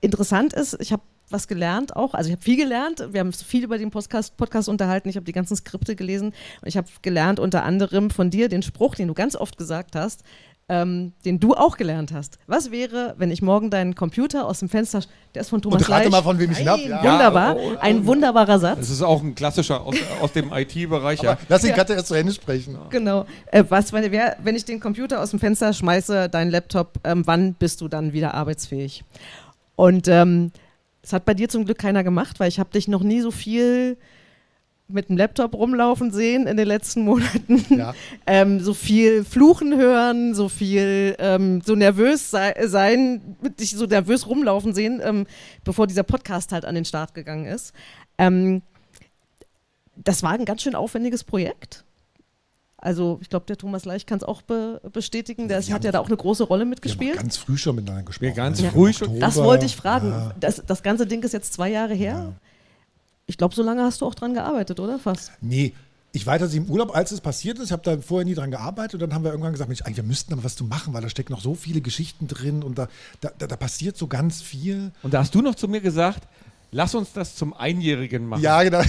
Interessant ist, ich habe was gelernt auch, also ich habe viel gelernt, wir haben viel über den Podcast, Podcast unterhalten, ich habe die ganzen Skripte gelesen und ich habe gelernt unter anderem von dir den Spruch, den du ganz oft gesagt hast, ähm, den du auch gelernt hast. Was wäre, wenn ich morgen deinen Computer aus dem Fenster, der ist von Thomas Und rate Leich. mal, von wem ich ihn hab. Nein, Ja. Wunderbar, Ja, oh, oh, ein wunderbarer Satz. Das ist auch ein klassischer aus, aus dem IT-Bereich. Ja. Lass den Katja erst zu Ende sprechen. Genau. Äh, was, wenn, wer, wenn ich den Computer aus dem Fenster schmeiße, deinen Laptop, ähm, wann bist du dann wieder arbeitsfähig? Und ähm, das hat bei dir zum Glück keiner gemacht, weil ich habe dich noch nie so viel mit dem Laptop rumlaufen sehen in den letzten Monaten. Ja. ähm, so viel fluchen hören, so viel ähm, so nervös sei, sein, dich so nervös rumlaufen sehen, ähm, bevor dieser Podcast halt an den Start gegangen ist. Ähm, das war ein ganz schön aufwendiges Projekt. Also ich glaube, der Thomas Leich kann es auch be bestätigen. Der hat ja da auch eine große Rolle mitgespielt. ganz früh schon miteinander gesprochen. ganz im früh schon. Das wollte ich fragen. Ja. Das, das ganze Ding ist jetzt zwei Jahre her. Ich glaube, so lange hast du auch dran gearbeitet, oder fast? Nee, ich war tatsächlich im Urlaub, als es passiert ist. Ich habe da vorher nie dran gearbeitet und dann haben wir irgendwann gesagt, Mensch, eigentlich, wir müssten aber was zu machen, weil da stecken noch so viele Geschichten drin und da, da, da, da passiert so ganz viel. Und da hast du noch zu mir gesagt, lass uns das zum Einjährigen machen. Ja, genau.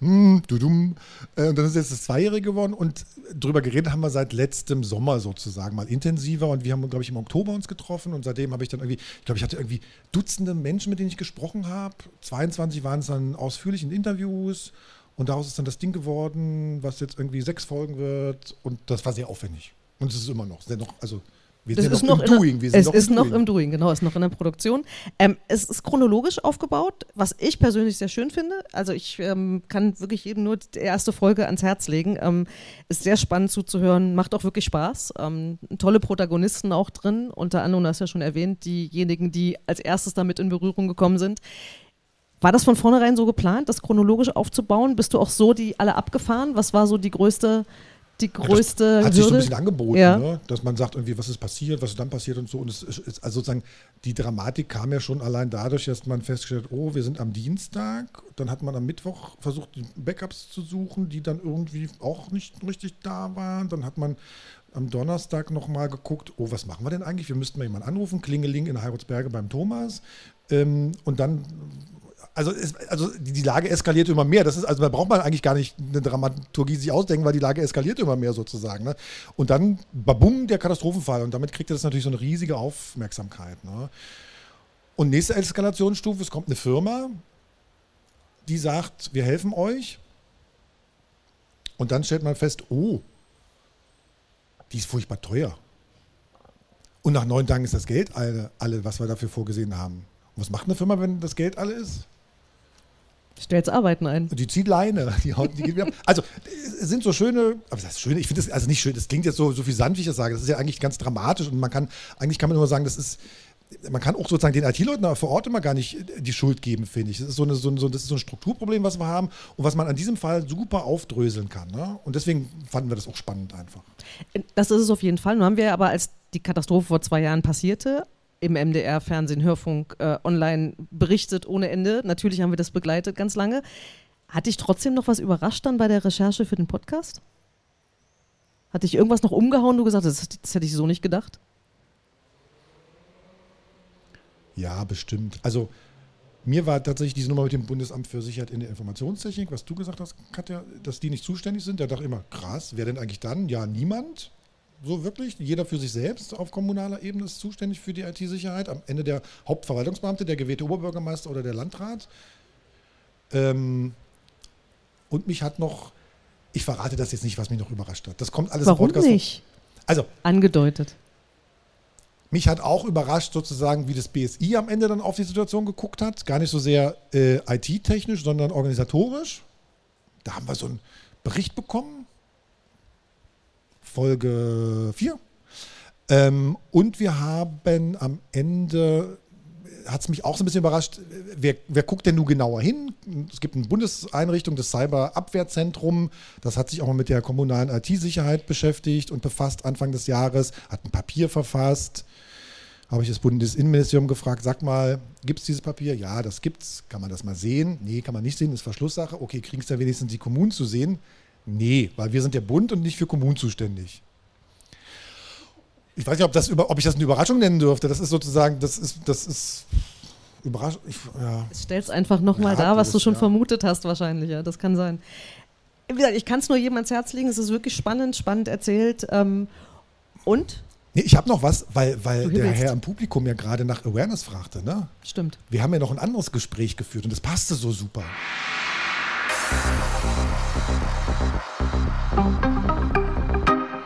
Hm, dudum. Äh, Und dann ist jetzt das Zweijährige geworden und drüber geredet haben wir seit letztem Sommer sozusagen mal intensiver und wir haben, glaube ich, im Oktober uns getroffen und seitdem habe ich dann irgendwie, ich glaube, ich hatte irgendwie Dutzende Menschen, mit denen ich gesprochen habe. 22 waren es dann ausführlich in Interviews und daraus ist dann das Ding geworden, was jetzt irgendwie sechs Folgen wird und das war sehr aufwendig. Und es ist immer noch, sehr noch also wir Das sind ist noch, noch im Doing. Wir sind es ist noch Doing. im Doing, genau, ist noch in der Produktion. Ähm, es ist chronologisch aufgebaut, was ich persönlich sehr schön finde. Also ich ähm, kann wirklich jedem nur die erste Folge ans Herz legen. Ähm, ist sehr spannend zuzuhören, macht auch wirklich Spaß. Ähm, tolle Protagonisten auch drin, unter anderem, du hast ja schon erwähnt, diejenigen, die als erstes damit in Berührung gekommen sind. War das von vornherein so geplant, das chronologisch aufzubauen? Bist du auch so die alle abgefahren? Was war so die größte, die größte Hat sich so ein bisschen angeboten, Ja. ne? dass man sagt, irgendwie, was ist passiert, was ist dann passiert und so. Und es ist, also sozusagen, die Dramatik kam ja schon allein dadurch, dass man festgestellt hat, oh, wir sind am Dienstag. Dann hat man am Mittwoch versucht, die Backups zu suchen, die dann irgendwie auch nicht richtig da waren. Dann hat man am Donnerstag nochmal geguckt, oh, was machen wir denn eigentlich? Wir müssten mal jemanden anrufen, Klingeling in Heiratsberge beim Thomas. Ähm, und dann also, es, also die, Lage eskaliert immer mehr. Das ist, also da braucht man eigentlich gar nicht eine Dramaturgie sich ausdenken, weil die Lage eskaliert immer mehr sozusagen. Ne? Und dann, babum, der Katastrophenfall. Und damit kriegt das natürlich so eine riesige Aufmerksamkeit. Ne? Und nächste Eskalationsstufe, es kommt eine Firma, die sagt, wir helfen euch. Und dann stellt man fest, oh, die ist furchtbar teuer. Und nach neun Tagen ist das Geld alle, alle was wir dafür vorgesehen haben. Und was macht eine Firma, wenn das Geld alle ist? Stellst Arbeiten ein. Die zieht Leine, die haut, die geht wieder ab. Also es sind so schöne, aber das ist schön, ich finde das also nicht schön, das klingt jetzt so, so viel sanft, wie ich das sage. Das ist ja eigentlich ganz dramatisch und man kann, eigentlich kann man immer sagen, das ist, man kann auch sozusagen den IT-Leuten vor Ort immer gar nicht die Schuld geben, finde ich. Das ist so, eine, so, ein, so, das ist so ein Strukturproblem, was wir haben und was man an diesem Fall super aufdröseln kann. Ne? Und deswegen fanden wir das auch spannend einfach. Das ist es auf jeden Fall. Nun haben wir aber, als die Katastrophe vor zwei Jahren passierte, im MDR, Fernsehen, Hörfunk, äh, online berichtet ohne Ende. Natürlich haben wir das begleitet ganz lange. Hat dich trotzdem noch was überrascht dann bei der Recherche für den Podcast? Hat dich irgendwas noch umgehauen, du gesagt hast, das, das hätte ich so nicht gedacht? Ja, bestimmt. Also mir war tatsächlich diese Nummer mit dem Bundesamt für Sicherheit in der Informationstechnik, was du gesagt hast, Katja, dass die nicht zuständig sind. Da dachte ich immer, krass, wer denn eigentlich dann? Ja, niemand. So wirklich. Jeder für sich selbst auf kommunaler Ebene ist zuständig für die IT-Sicherheit. Am Ende der Hauptverwaltungsbeamte, der gewählte Oberbürgermeister oder der Landrat. Ähm, und mich hat noch, ich verrate das jetzt nicht, was mich noch überrascht hat. Das kommt alles Warum im Podcast. nicht? Also, Angedeutet. mich hat auch überrascht, sozusagen, wie das BSI am Ende dann auf die Situation geguckt hat. Gar nicht so sehr äh, IT-technisch, sondern organisatorisch. Da haben wir so einen Bericht bekommen. Folge 4. Ähm, und wir haben am Ende, hat es mich auch so ein bisschen überrascht, wer, wer guckt denn nun genauer hin? Es gibt eine Bundeseinrichtung, das Cyberabwehrzentrum, das hat sich auch mal mit der kommunalen IT-Sicherheit beschäftigt und befasst Anfang des Jahres, hat ein Papier verfasst. Habe ich das Bundesinnenministerium gefragt, sag mal, gibt es dieses Papier? Ja, das gibt's. Kann man das mal sehen? Nee, kann man nicht sehen, ist Verschlusssache. Okay, kriegen es da wenigstens die Kommunen zu sehen? Nee, weil wir sind der Bund und nicht für Kommunen zuständig. Ich weiß nicht, ob, das ob ich das eine Überraschung nennen dürfte. Das ist sozusagen, das ist, das ist Überraschung. Ich, ja. Stell es einfach nochmal dar, was du schon ja. vermutet hast, wahrscheinlich. Ja, das kann sein. Wie gesagt, ich kann es nur jedem ans Herz legen. Es ist wirklich spannend, spannend erzählt. Ähm, und? Nee, ich habe noch was, weil, weil der. Herr im Publikum ja gerade nach Awareness fragte. Ne? Stimmt. Wir haben ja noch ein anderes Gespräch geführt und das passte so super.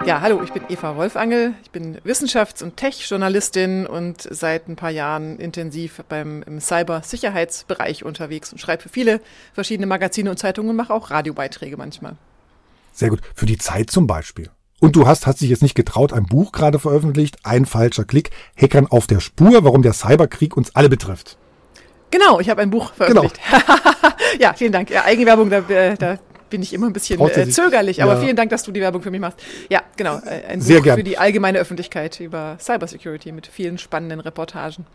Ja, hallo, ich bin Eva Wolfangel. Ich bin Wissenschafts- und Tech-Journalistin und seit ein paar Jahren intensiv beim im Cyber-Sicherheitsbereich unterwegs und schreibe für viele verschiedene Magazine und Zeitungen und mache auch Radiobeiträge manchmal. Sehr gut. Für die Zeit zum Beispiel. Und du hast, hast dich jetzt nicht getraut, ein Buch gerade veröffentlicht, ein falscher Klick, Hackern auf der Spur, warum der Cyberkrieg uns alle betrifft. Genau, ich habe ein Buch veröffentlicht. ja, vielen Dank. Ja, Eigenwerbung, da, äh, da bin ich immer ein bisschen äh, zögerlich, aber Ja. vielen Dank, dass du die Werbung für mich machst. Ja, genau, äh, ein Sehr Buch gern. für die allgemeine Öffentlichkeit über Cybersecurity mit vielen spannenden Reportagen.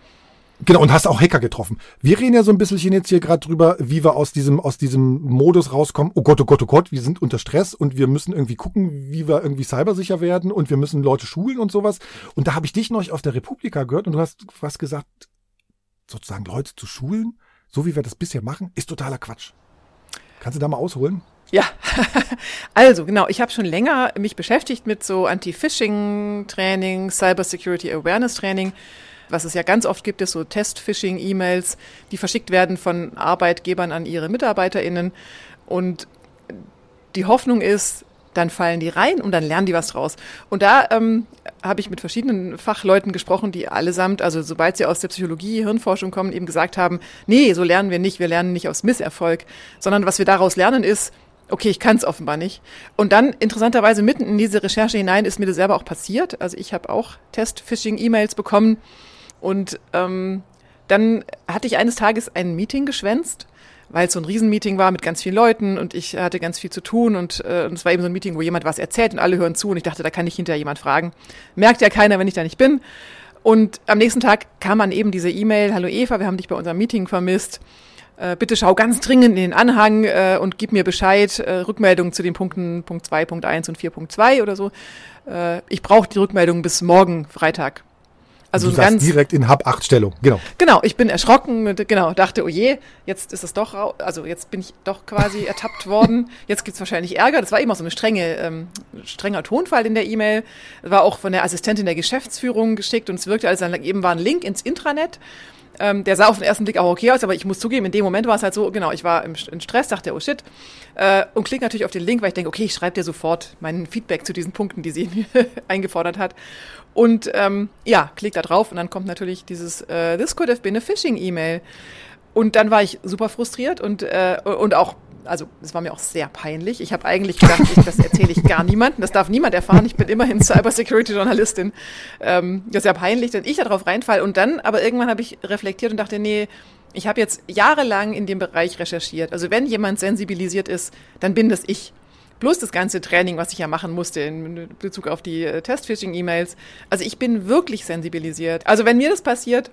Genau, und hast auch Hacker getroffen. Wir reden ja so ein bisschen jetzt hier gerade drüber, wie wir aus diesem, aus diesem Modus rauskommen. Oh Gott, oh Gott, oh Gott, wir sind unter Stress und wir müssen irgendwie gucken, wie wir irgendwie cybersicher werden und wir müssen Leute schulen und sowas. Und da habe ich dich neulich auf der Republika gehört und du hast was gesagt, sozusagen Leute zu schulen, so wie wir das bisher machen, ist totaler Quatsch. Kannst du da mal ausholen? Ja, also genau, ich habe schon länger mich beschäftigt mit so Anti-Phishing-Training, Cybersecurity-Awareness-Training. Was es ja ganz oft gibt, ist so Test-Phishing-E-Mails, die verschickt werden von Arbeitgebern an ihre MitarbeiterInnen. Und die Hoffnung ist, dann fallen die rein und dann lernen die was draus. Und da ähm, habe ich mit verschiedenen Fachleuten gesprochen, die allesamt, also sobald sie aus der Psychologie, Hirnforschung kommen, eben gesagt haben, nee, so lernen wir nicht, wir lernen nicht aus Misserfolg, sondern was wir daraus lernen ist, okay, ich kann es offenbar nicht. Und dann interessanterweise mitten in diese Recherche hinein ist mir das selber auch passiert. Also ich habe auch Test-Phishing-E-Mails bekommen und ähm, dann hatte ich eines Tages ein Meeting geschwänzt, weil es so ein Riesenmeeting war mit ganz vielen Leuten und ich hatte ganz viel zu tun und, äh, und es war eben so ein Meeting, wo jemand was erzählt und alle hören zu und ich dachte, da kann ich hinterher jemand fragen. Merkt ja keiner, wenn ich da nicht bin. Und am nächsten Tag kam dann eben diese E-Mail, hallo Eva, wir haben dich bei unserem Meeting vermisst. Äh, bitte schau ganz dringend in den Anhang äh, und gib mir Bescheid, äh, Rückmeldung zu den Punkten Punkt 2, Punkt 1 und 4.2 oder so. Äh, ich brauche die Rückmeldung bis morgen, Freitag. Also du ganz direkt in Hub 8 Stellung. Genau. Genau, ich bin erschrocken, genau, dachte, oh je, jetzt ist es doch, also jetzt bin ich doch quasi ertappt worden. Jetzt gibt's wahrscheinlich Ärger. Das war immer so eine strenge, ähm, strenger Tonfall in der E-Mail. War auch von der Assistentin der Geschäftsführung geschickt und es wirkte, als dann eben war ein Link ins Intranet. Ähm, der sah auf den ersten Blick auch okay aus, aber ich muss zugeben, in dem Moment war es halt so, genau, ich war im, in Stress, dachte, oh shit, äh, und klicke natürlich auf den Link, weil ich denke, okay, ich schreibe dir sofort mein Feedback zu diesen Punkten, die sie mir eingefordert hat. Und ähm, ja, klick da drauf und dann kommt natürlich dieses äh, This could have been a phishing E-Mail. Und dann war ich super frustriert und, äh, und auch, also es war mir auch sehr peinlich. Ich habe eigentlich gedacht, ich, das erzähle ich gar niemandem, das darf niemand erfahren. Ich bin immerhin Cybersecurity-Journalistin. Ähm, das ist ja peinlich, dass ich da drauf reinfalle. Und dann, aber irgendwann habe ich reflektiert und dachte, nee, ich habe jetzt jahrelang in dem Bereich recherchiert. Also wenn jemand sensibilisiert ist, dann bin das ich. Plus das ganze Training, was ich ja machen musste in Bezug auf die äh, Test-Phishing-E-Mails. Also ich bin wirklich sensibilisiert. Also wenn mir das passiert,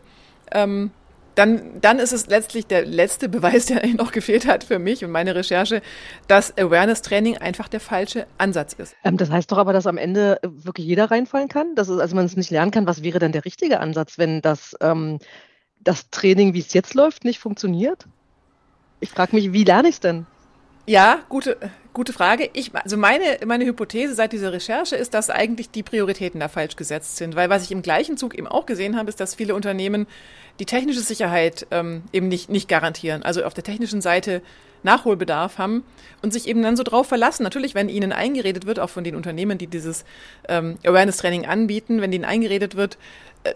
ähm, dann, dann ist es letztlich der letzte Beweis, der eigentlich noch gefehlt hat für mich und meine Recherche, dass Awareness-Training einfach der falsche Ansatz ist. Ähm, das heißt doch aber, dass am Ende äh, wirklich jeder reinfallen kann? Dass es, also man es nicht lernen kann. Was wäre denn der richtige Ansatz, wenn das, ähm, das Training, wie es jetzt läuft, nicht funktioniert? Ich frage mich, wie lerne ich es denn? Ja, gute, Gute Frage. Ich, also meine, meine Hypothese seit dieser Recherche ist, dass eigentlich die Prioritäten da falsch gesetzt sind. Weil was ich im gleichen Zug eben auch gesehen habe, ist, dass viele Unternehmen die technische Sicherheit ähm, eben nicht, nicht garantieren. Also auf der technischen Seite Nachholbedarf haben und sich eben dann so drauf verlassen. Natürlich, wenn ihnen eingeredet wird, auch von den Unternehmen, die dieses ähm, Awareness-Training anbieten, wenn ihnen eingeredet wird,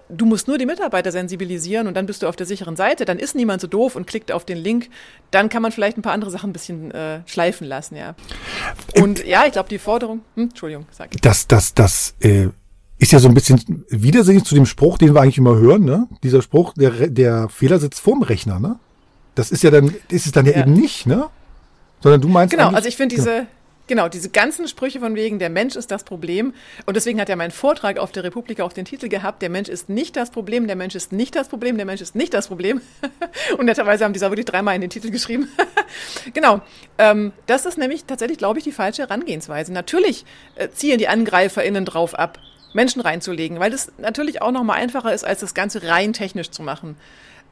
du musst nur die Mitarbeiter sensibilisieren und dann bist du auf der sicheren Seite, dann ist niemand so doof und klickt auf den Link, dann kann man vielleicht ein paar andere Sachen ein bisschen äh, schleifen lassen, ja. Und ja, ich glaube, die Forderung, hm, Entschuldigung, sag ich. Das, das, das, äh, ist ja so ein bisschen widersinnig zu dem Spruch, den wir eigentlich immer hören, ne? Dieser Spruch, der, der Fehler sitzt vorm Rechner, ne? Das ist ja dann, ist es dann ja, ja. eben nicht, ne? Sondern du meinst. Genau, also ich finde diese, Genau, diese ganzen Sprüche von wegen, der Mensch ist das Problem. Und deswegen hat ja mein Vortrag auf der Republik auch den Titel gehabt, der Mensch ist nicht das Problem, der Mensch ist nicht das Problem, der Mensch ist nicht das Problem. Und netterweise haben die da wirklich dreimal in den Titel geschrieben. genau, ähm, das ist nämlich tatsächlich, glaube ich, die falsche Herangehensweise. Natürlich äh, ziehen die AngreiferInnen drauf ab, Menschen reinzulegen, weil das natürlich auch nochmal einfacher ist, als das Ganze rein technisch zu machen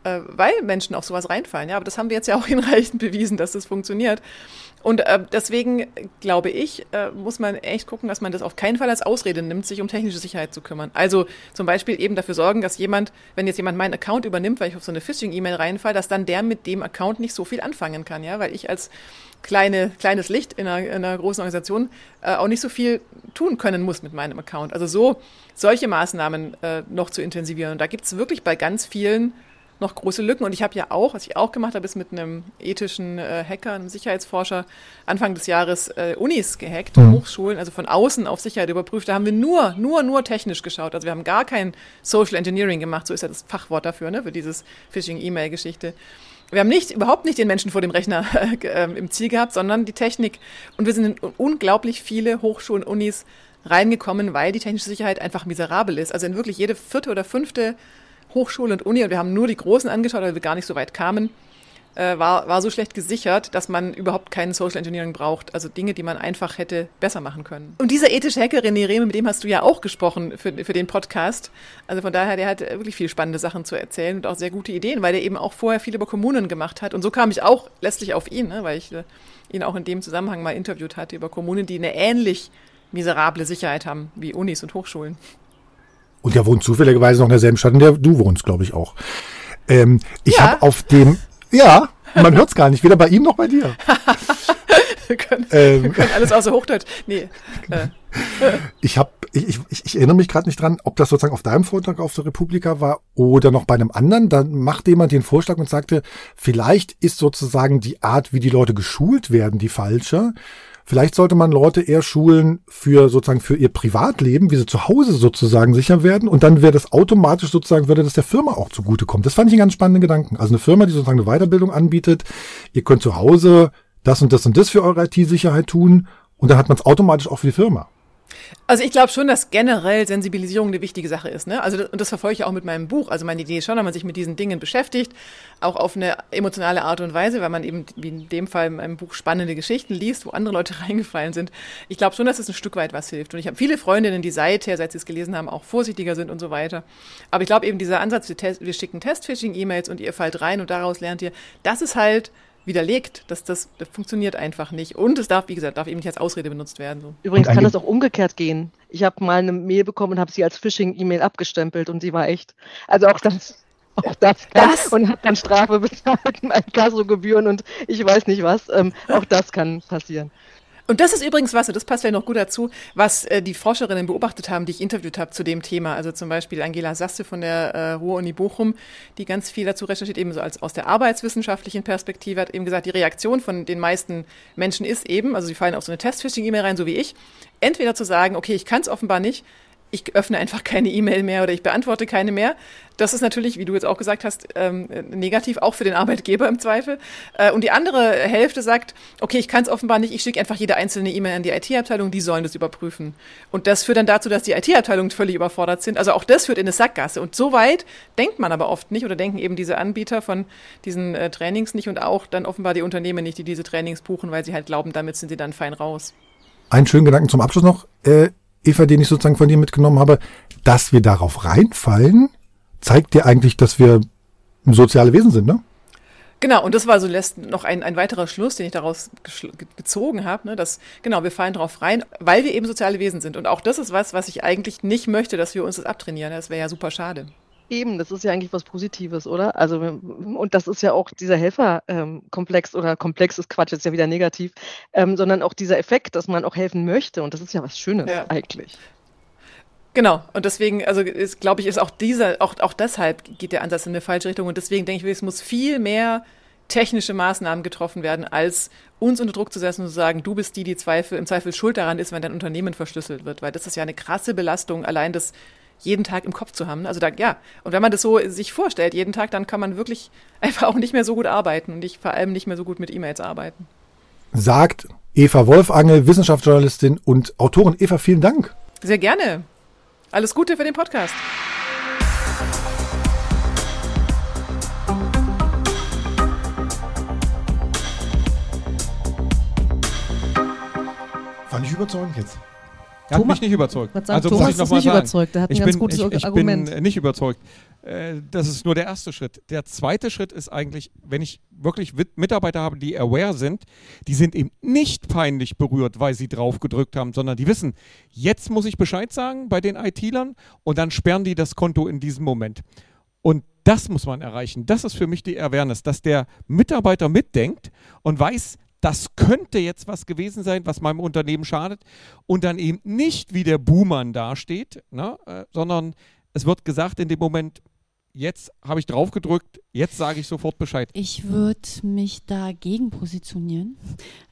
äh, weil Menschen auf sowas reinfallen. Ja, aber das haben wir jetzt ja auch hinreichend bewiesen, dass das funktioniert. Und äh, deswegen glaube ich, äh, muss man echt gucken, dass man das auf keinen Fall als Ausrede nimmt, sich um technische Sicherheit zu kümmern. Also zum Beispiel eben dafür sorgen, dass jemand, wenn jetzt jemand meinen Account übernimmt, weil ich auf so eine Phishing-E-Mail reinfalle, dass dann der mit dem Account nicht so viel anfangen kann, ja, weil ich als kleine, kleines Licht in einer, in einer großen Organisation äh, auch nicht so viel tun können muss mit meinem Account. Also so solche Maßnahmen äh, noch zu intensivieren. Und da gibt es wirklich bei ganz vielen noch große Lücken. Und ich habe ja auch, was ich auch gemacht habe, ist mit einem ethischen äh, Hacker, einem Sicherheitsforscher, Anfang des Jahres äh, Unis gehackt, mhm. Hochschulen, also von außen auf Sicherheit überprüft. Da haben wir nur, nur, nur technisch geschaut. Also wir haben gar kein Social Engineering gemacht, so ist ja das Fachwort dafür, ne, für dieses Phishing-E-Mail-Geschichte. Wir haben nicht, überhaupt nicht den Menschen vor dem Rechner äh, im Ziel gehabt, sondern die Technik. Und wir sind in unglaublich viele Hochschulen, Unis reingekommen, weil die technische Sicherheit einfach miserabel ist. Also in wirklich jede vierte oder fünfte Hochschule und Uni, und wir haben nur die großen angeschaut, weil wir gar nicht so weit kamen, äh, war, war so schlecht gesichert, dass man überhaupt keinen Social Engineering braucht. Also Dinge, die man einfach hätte besser machen können. Und dieser ethische Hacker, René Rehme, mit dem hast du ja auch gesprochen für, für den Podcast. Also von daher, der hat wirklich viele spannende Sachen zu erzählen und auch sehr gute Ideen, weil der eben auch vorher viel über Kommunen gemacht hat. Und so kam ich auch letztlich auf ihn, ne, weil ich äh, ihn auch in dem Zusammenhang mal interviewt hatte über Kommunen, die eine ähnlich miserable Sicherheit haben wie Unis und Hochschulen. Und der wohnt zufälligerweise noch in derselben Stadt, in der du wohnst, glaube ich auch. Ähm, ich ja. habe auf dem, ja, man hört es gar nicht, weder bei ihm noch bei dir. wir, können, ähm, wir können alles außer Hochdeutsch. Nee. Äh. ich habe, ich, ich, ich erinnere mich gerade nicht dran, ob das sozusagen auf deinem Vortrag auf der Republika war oder noch bei einem anderen. Dann machte jemand den Vorschlag und sagte, vielleicht ist sozusagen die Art, wie die Leute geschult werden, die falsche. Vielleicht sollte man Leute eher schulen für sozusagen für ihr Privatleben, wie sie zu Hause sozusagen sicher werden. Und dann wäre das automatisch sozusagen, würde das der Firma auch zugutekommen. Das fand ich einen ganz spannenden Gedanken. Also eine Firma, die sozusagen eine Weiterbildung anbietet. Ihr könnt zu Hause das und das und das für eure IT-Sicherheit tun. Und dann hat man es automatisch auch für die Firma. Also ich glaube schon, dass generell Sensibilisierung eine wichtige Sache ist. Ne? Also und das verfolge ich auch mit meinem Buch. Also meine Idee ist schon, dass man sich mit diesen Dingen beschäftigt, auch auf eine emotionale Art und Weise, weil man eben wie in dem Fall in meinem Buch spannende Geschichten liest, wo andere Leute reingefallen sind. Ich glaube schon, dass es ein Stück weit was hilft. Und ich habe viele Freundinnen, die seither, seit sie es gelesen haben, auch vorsichtiger sind und so weiter. Aber ich glaube eben dieser Ansatz, wir, wir schicken Test-Phishing-E-Mails und ihr fallt rein und daraus lernt ihr, das ist halt widerlegt. Das, das, das funktioniert einfach nicht. Und es darf, wie gesagt, darf eben nicht als Ausrede benutzt werden. So. Übrigens kann das auch umgekehrt gehen. Ich habe mal eine Mail bekommen und habe sie als Phishing-E-Mail abgestempelt und sie war echt. Also auch das. Auch das, kann, das? und hat dann Strafe bezahlt, Kassogebühren und ich weiß nicht was. Ähm, auch das kann passieren. Und das ist übrigens was, und das passt ja noch gut dazu, was äh, die Forscherinnen beobachtet haben, die ich interviewt habe zu dem Thema. Also zum Beispiel Angela Sasse von der äh, Ruhr-Uni Bochum, die ganz viel dazu recherchiert, eben so als aus der arbeitswissenschaftlichen Perspektive, hat eben gesagt, die Reaktion von den meisten Menschen ist eben, also sie fallen auf so eine Test-Phishing-E-Mail rein, so wie ich, entweder zu sagen, okay, ich kann es offenbar nicht, ich öffne einfach keine E-Mail mehr oder ich beantworte keine mehr. Das ist natürlich, wie du jetzt auch gesagt hast, ähm, negativ, auch für den Arbeitgeber im Zweifel. Äh, und die andere Hälfte sagt, okay, ich kann es offenbar nicht, ich schicke einfach jede einzelne E-Mail an die IT-Abteilung, die sollen das überprüfen. Und das führt dann dazu, dass die IT-Abteilungen völlig überfordert sind. Also auch das führt in eine Sackgasse. Und so weit denkt man aber oft nicht oder denken eben diese Anbieter von diesen äh, Trainings nicht und auch dann offenbar die Unternehmen nicht, die diese Trainings buchen, weil sie halt glauben, damit sind sie dann fein raus. Einen schönen Gedanken zum Abschluss noch. Äh Eva, den ich sozusagen von dir mitgenommen habe, dass wir darauf reinfallen, zeigt dir eigentlich, dass wir soziale Wesen sind, ne? Genau, und das war so lässt noch ein, ein weiterer Schluss, den ich daraus gezogen habe, ne, dass, genau, wir fallen drauf rein, weil wir eben soziale Wesen sind. Und auch das ist was, was ich eigentlich nicht möchte, dass wir uns das abtrainieren. Das wäre ja super schade. Eben, das ist ja eigentlich was Positives, oder? Also, und das ist ja auch dieser Helferkomplex ähm, oder Komplex ist Quatsch, ist ja wieder negativ, ähm, sondern auch dieser Effekt, dass man auch helfen möchte. Und das ist ja was Schönes ja. eigentlich. Genau, und deswegen, also glaube ich, ist auch dieser, auch, auch deshalb geht der Ansatz in eine falsche Richtung. Und deswegen denke ich, es muss viel mehr technische Maßnahmen getroffen werden, als uns unter Druck zu setzen und zu sagen, du bist die, die Zweifel, im Zweifel schuld daran ist, wenn dein Unternehmen verschlüsselt wird. Weil das ist ja eine krasse Belastung, allein das jeden Tag im Kopf zu haben. Also da, ja, und wenn man das so sich vorstellt, jeden Tag, dann kann man wirklich einfach auch nicht mehr so gut arbeiten und nicht, vor allem nicht mehr so gut mit E-Mails arbeiten. Sagt Eva Wolfangel, Wissenschaftsjournalistin und Autorin. Eva, vielen Dank. Sehr gerne. Alles Gute für den Podcast. Fand ich überzeugend jetzt. Er hat mich nicht überzeugt. Sagen, also Thomas muss ich noch ist mal nicht sagen. überzeugt. Er hat ein ich ganz bin, gutes ich, ich Argument. bin nicht überzeugt. Äh, das ist nur der erste Schritt. Der zweite Schritt ist eigentlich, wenn ich wirklich Mitarbeiter habe, die aware sind, die sind eben nicht peinlich berührt, weil sie drauf gedrückt haben, sondern die wissen, jetzt muss ich Bescheid sagen bei den IT-Lern und dann sperren die das Konto in diesem Moment. Und das muss man erreichen. Das ist für mich die Awareness, dass der Mitarbeiter mitdenkt und weiß, das könnte jetzt was gewesen sein, was meinem Unternehmen schadet. Und dann eben nicht wie der Buhmann dasteht, ne, äh, sondern es wird gesagt in dem Moment, jetzt habe ich drauf gedrückt, jetzt sage ich sofort Bescheid. Ich würde mich dagegen positionieren.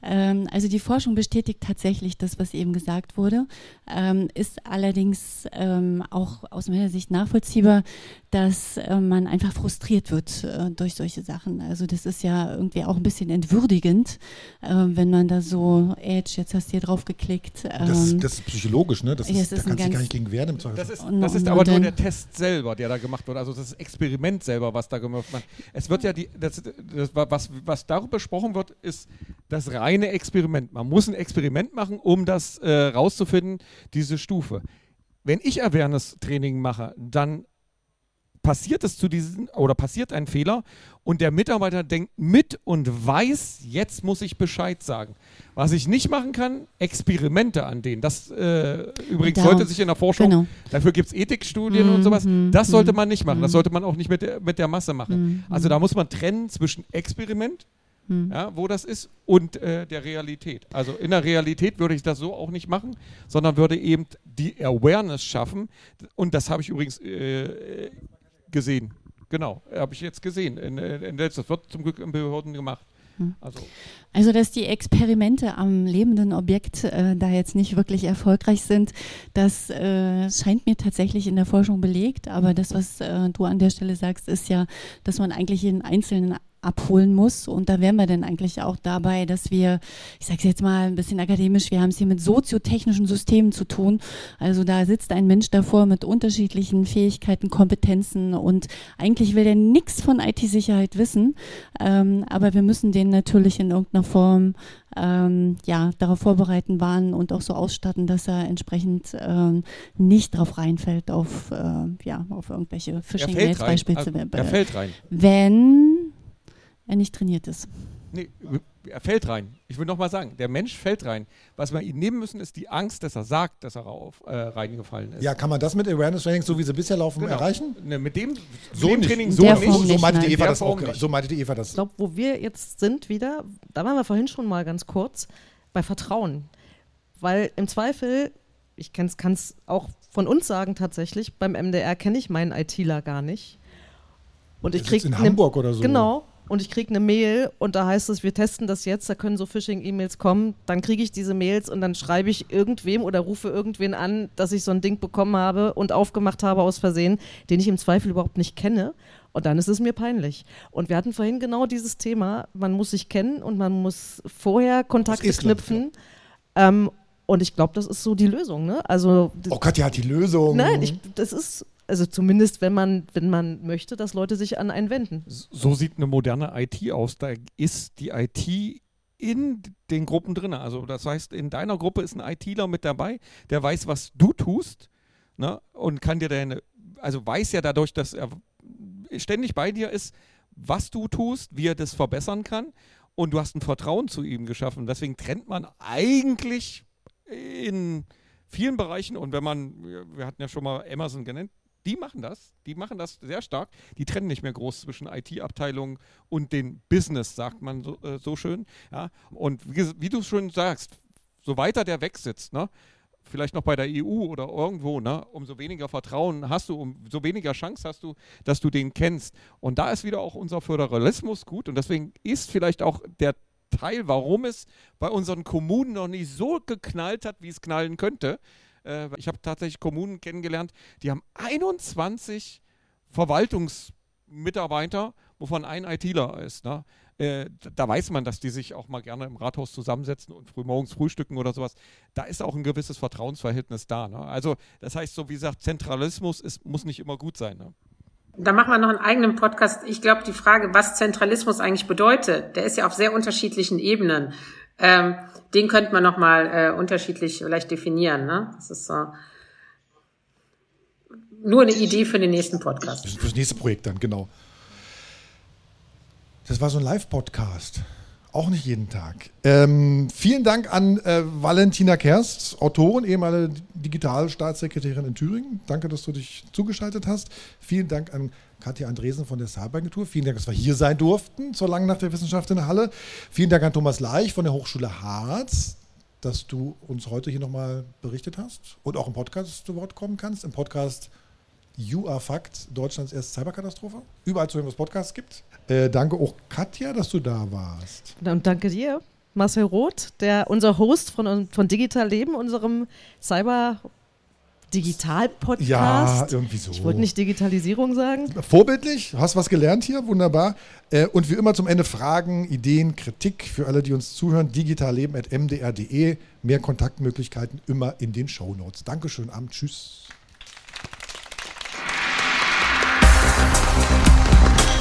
Ähm, also die Forschung bestätigt tatsächlich das, was eben gesagt wurde, ähm, ist allerdings ähm, auch aus meiner Sicht nachvollziehbar, dass äh, man einfach frustriert wird äh, durch solche Sachen. Also das ist ja irgendwie auch ein bisschen entwürdigend, äh, wenn man da so, Edge, jetzt hast du hier drauf geklickt. das, ähm, das, ist psychologisch, ne? Das ist, da kannst du gar nicht gegen wehren im Zweifel. Das ist, das ist aber nur der Test selber, der da gemacht wird. Also das das Experiment selber, was da gemacht wird. Es wird ja die, das, das, was, was darüber besprochen wird, ist das reine Experiment. Man muss ein Experiment machen, um das äh, rauszufinden, diese Stufe. Wenn ich Awareness-Training mache, dann passiert es zu diesen oder passiert ein Fehler und der Mitarbeiter denkt mit und weiß, jetzt muss ich Bescheid sagen. Was ich nicht machen kann, Experimente an denen. Das äh, übrigens Darum, sollte sich in der Forschung, genau. dafür gibt es Ethikstudien mm, und sowas, mm, das sollte man nicht machen. Mm. Das sollte man auch nicht mit der, mit der Masse machen. Mhm, also da muss man trennen zwischen Experiment, mhm. ja, wo das ist, und äh, der Realität. Also in der Realität würde ich das so auch nicht machen, sondern würde eben die Awareness schaffen. Und das habe ich übrigens äh, gesehen. Genau, habe ich jetzt gesehen. In, in, das wird zum Glück in Behörden gemacht. Hm. Also, also, dass die Experimente am lebenden Objekt äh, da jetzt nicht wirklich erfolgreich sind, das äh, scheint mir tatsächlich in der Forschung belegt. Aber das, was äh, du an der Stelle sagst, ist ja, dass man eigentlich jeden einzelnen abholen muss. Und da wären wir dann eigentlich auch dabei, dass wir, ich sage es jetzt mal ein bisschen akademisch, wir haben es hier mit soziotechnischen Systemen zu tun. Also da sitzt ein Mensch davor mit unterschiedlichen Fähigkeiten, Kompetenzen und eigentlich will der nichts von IT-Sicherheit wissen. Ähm, aber wir müssen den natürlich in irgendeiner Form ähm, ja, darauf vorbereiten, warnen und auch so ausstatten, dass er entsprechend ähm, nicht drauf reinfällt auf, äh, ja, auf irgendwelche Phishing-Mails beispielsweise. Er fällt rein. Wenn er nicht trainiert ist. Nee, er fällt rein. Ich will nochmal sagen, der Mensch fällt rein. Was wir ihm nehmen müssen, ist die Angst, dass er sagt, dass er auf, äh, reingefallen ist. Ja, kann man das mit Awareness Training, so wie sie bisher laufen, genau. erreichen? Ne, mit dem, so dem nicht. Training so nicht. nicht. So meinte die Eva das auch. So meinte die Eva das. Ich glaube, wo wir jetzt sind wieder, da waren wir vorhin schon mal ganz kurz, bei Vertrauen. Weil im Zweifel, ich kann es auch von uns sagen tatsächlich, beim MDR kenne ich meinen ITler gar nicht. Und ich kriege in Hamburg oder so. Genau, und ich kriege eine Mail und da heißt es, wir testen das jetzt, da können so Phishing-E-Mails kommen, dann kriege ich diese Mails und dann schreibe ich irgendwem oder rufe irgendwen an, dass ich so ein Ding bekommen habe und aufgemacht habe aus Versehen, den ich im Zweifel überhaupt nicht kenne. Und dann ist es mir peinlich. Und wir hatten vorhin genau dieses Thema, man muss sich kennen und man muss vorher Kontakte knüpfen. Ähm, und ich glaube, das ist so die Lösung. Ne? Also, oh Gott, ja, die Lösung. Nein, ich, das ist also zumindest, wenn man, wenn man möchte, dass Leute sich an einen wenden. So sieht eine moderne IT aus. Da ist die IT in den Gruppen drin. Also das heißt, in deiner Gruppe ist ein ITler mit dabei, der weiß, was du tust ne? und kann dir deine, also weiß ja dadurch, dass er ständig bei dir ist, was du tust, wie er das verbessern kann und du hast ein Vertrauen zu ihm geschaffen. Deswegen trennt man eigentlich in vielen Bereichen und wenn man, wir hatten ja schon mal Amazon genannt, die machen das, die machen das sehr stark. Die trennen nicht mehr groß zwischen IT-Abteilung und den Business, sagt man so, äh, so schön. Ja? Und wie, wie du schon sagst, so weiter der wegsitzt, ne? vielleicht noch bei der EU oder irgendwo, ne? umso weniger Vertrauen hast du, umso weniger Chance hast du, dass du den kennst. Und da ist wieder auch unser Föderalismus gut und deswegen ist vielleicht auch der Teil, warum es bei unseren Kommunen noch nicht so geknallt hat, wie es knallen könnte. Äh, ich habe tatsächlich Kommunen kennengelernt, die haben 21 Verwaltungsmitarbeiter, wovon ein ITler ist. Ne? Äh, da weiß man, dass die sich auch mal gerne im Rathaus zusammensetzen und früh morgens frühstücken oder sowas. Da ist auch ein gewisses Vertrauensverhältnis da. Ne? Also das heißt, so wie gesagt, Zentralismus ist, muss nicht immer gut sein. Ne? Da machen wir noch einen eigenen Podcast. Ich glaube, die Frage, was Zentralismus eigentlich bedeutet, der ist ja auf sehr unterschiedlichen Ebenen. Ähm, den könnte man nochmal äh, unterschiedlich vielleicht definieren. Ne? Das ist so. Nur eine Idee für den nächsten Podcast. Für das nächste Projekt dann, genau. Das war so ein Live-Podcast. Auch nicht jeden Tag. Ähm, vielen Dank an äh, Valentina Kerst, Autorin, ehemalige Digitalstaatssekretärin in Thüringen. Danke, dass du dich zugeschaltet hast. Vielen Dank an Katja Andresen von der Cyber-Agentur. Vielen Dank, dass wir hier sein durften zur langen Nacht der Wissenschaft in der Halle. Vielen Dank an Thomas Leich von der Hochschule Harz, dass du uns heute hier nochmal berichtet hast und auch im Podcast zu Wort kommen kannst. Im Podcast You Are Fact, Deutschlands erste Cyberkatastrophe. Überall zu hören, was Podcasts gibt. Äh, danke auch Katja, dass du da warst. Und danke dir, Marcel Roth, der unser Host von, von Digital Leben, unserem Cyber Digital-Podcast. Ja, irgendwie so. Ich wollte nicht Digitalisierung sagen. Vorbildlich, hast was gelernt hier, wunderbar. Äh, und wie immer zum Ende Fragen, Ideen, Kritik für alle, die uns zuhören. digitalleben.mdr.de. Mehr Kontaktmöglichkeiten immer in den Shownotes. Dankeschön, Abend, tschüss.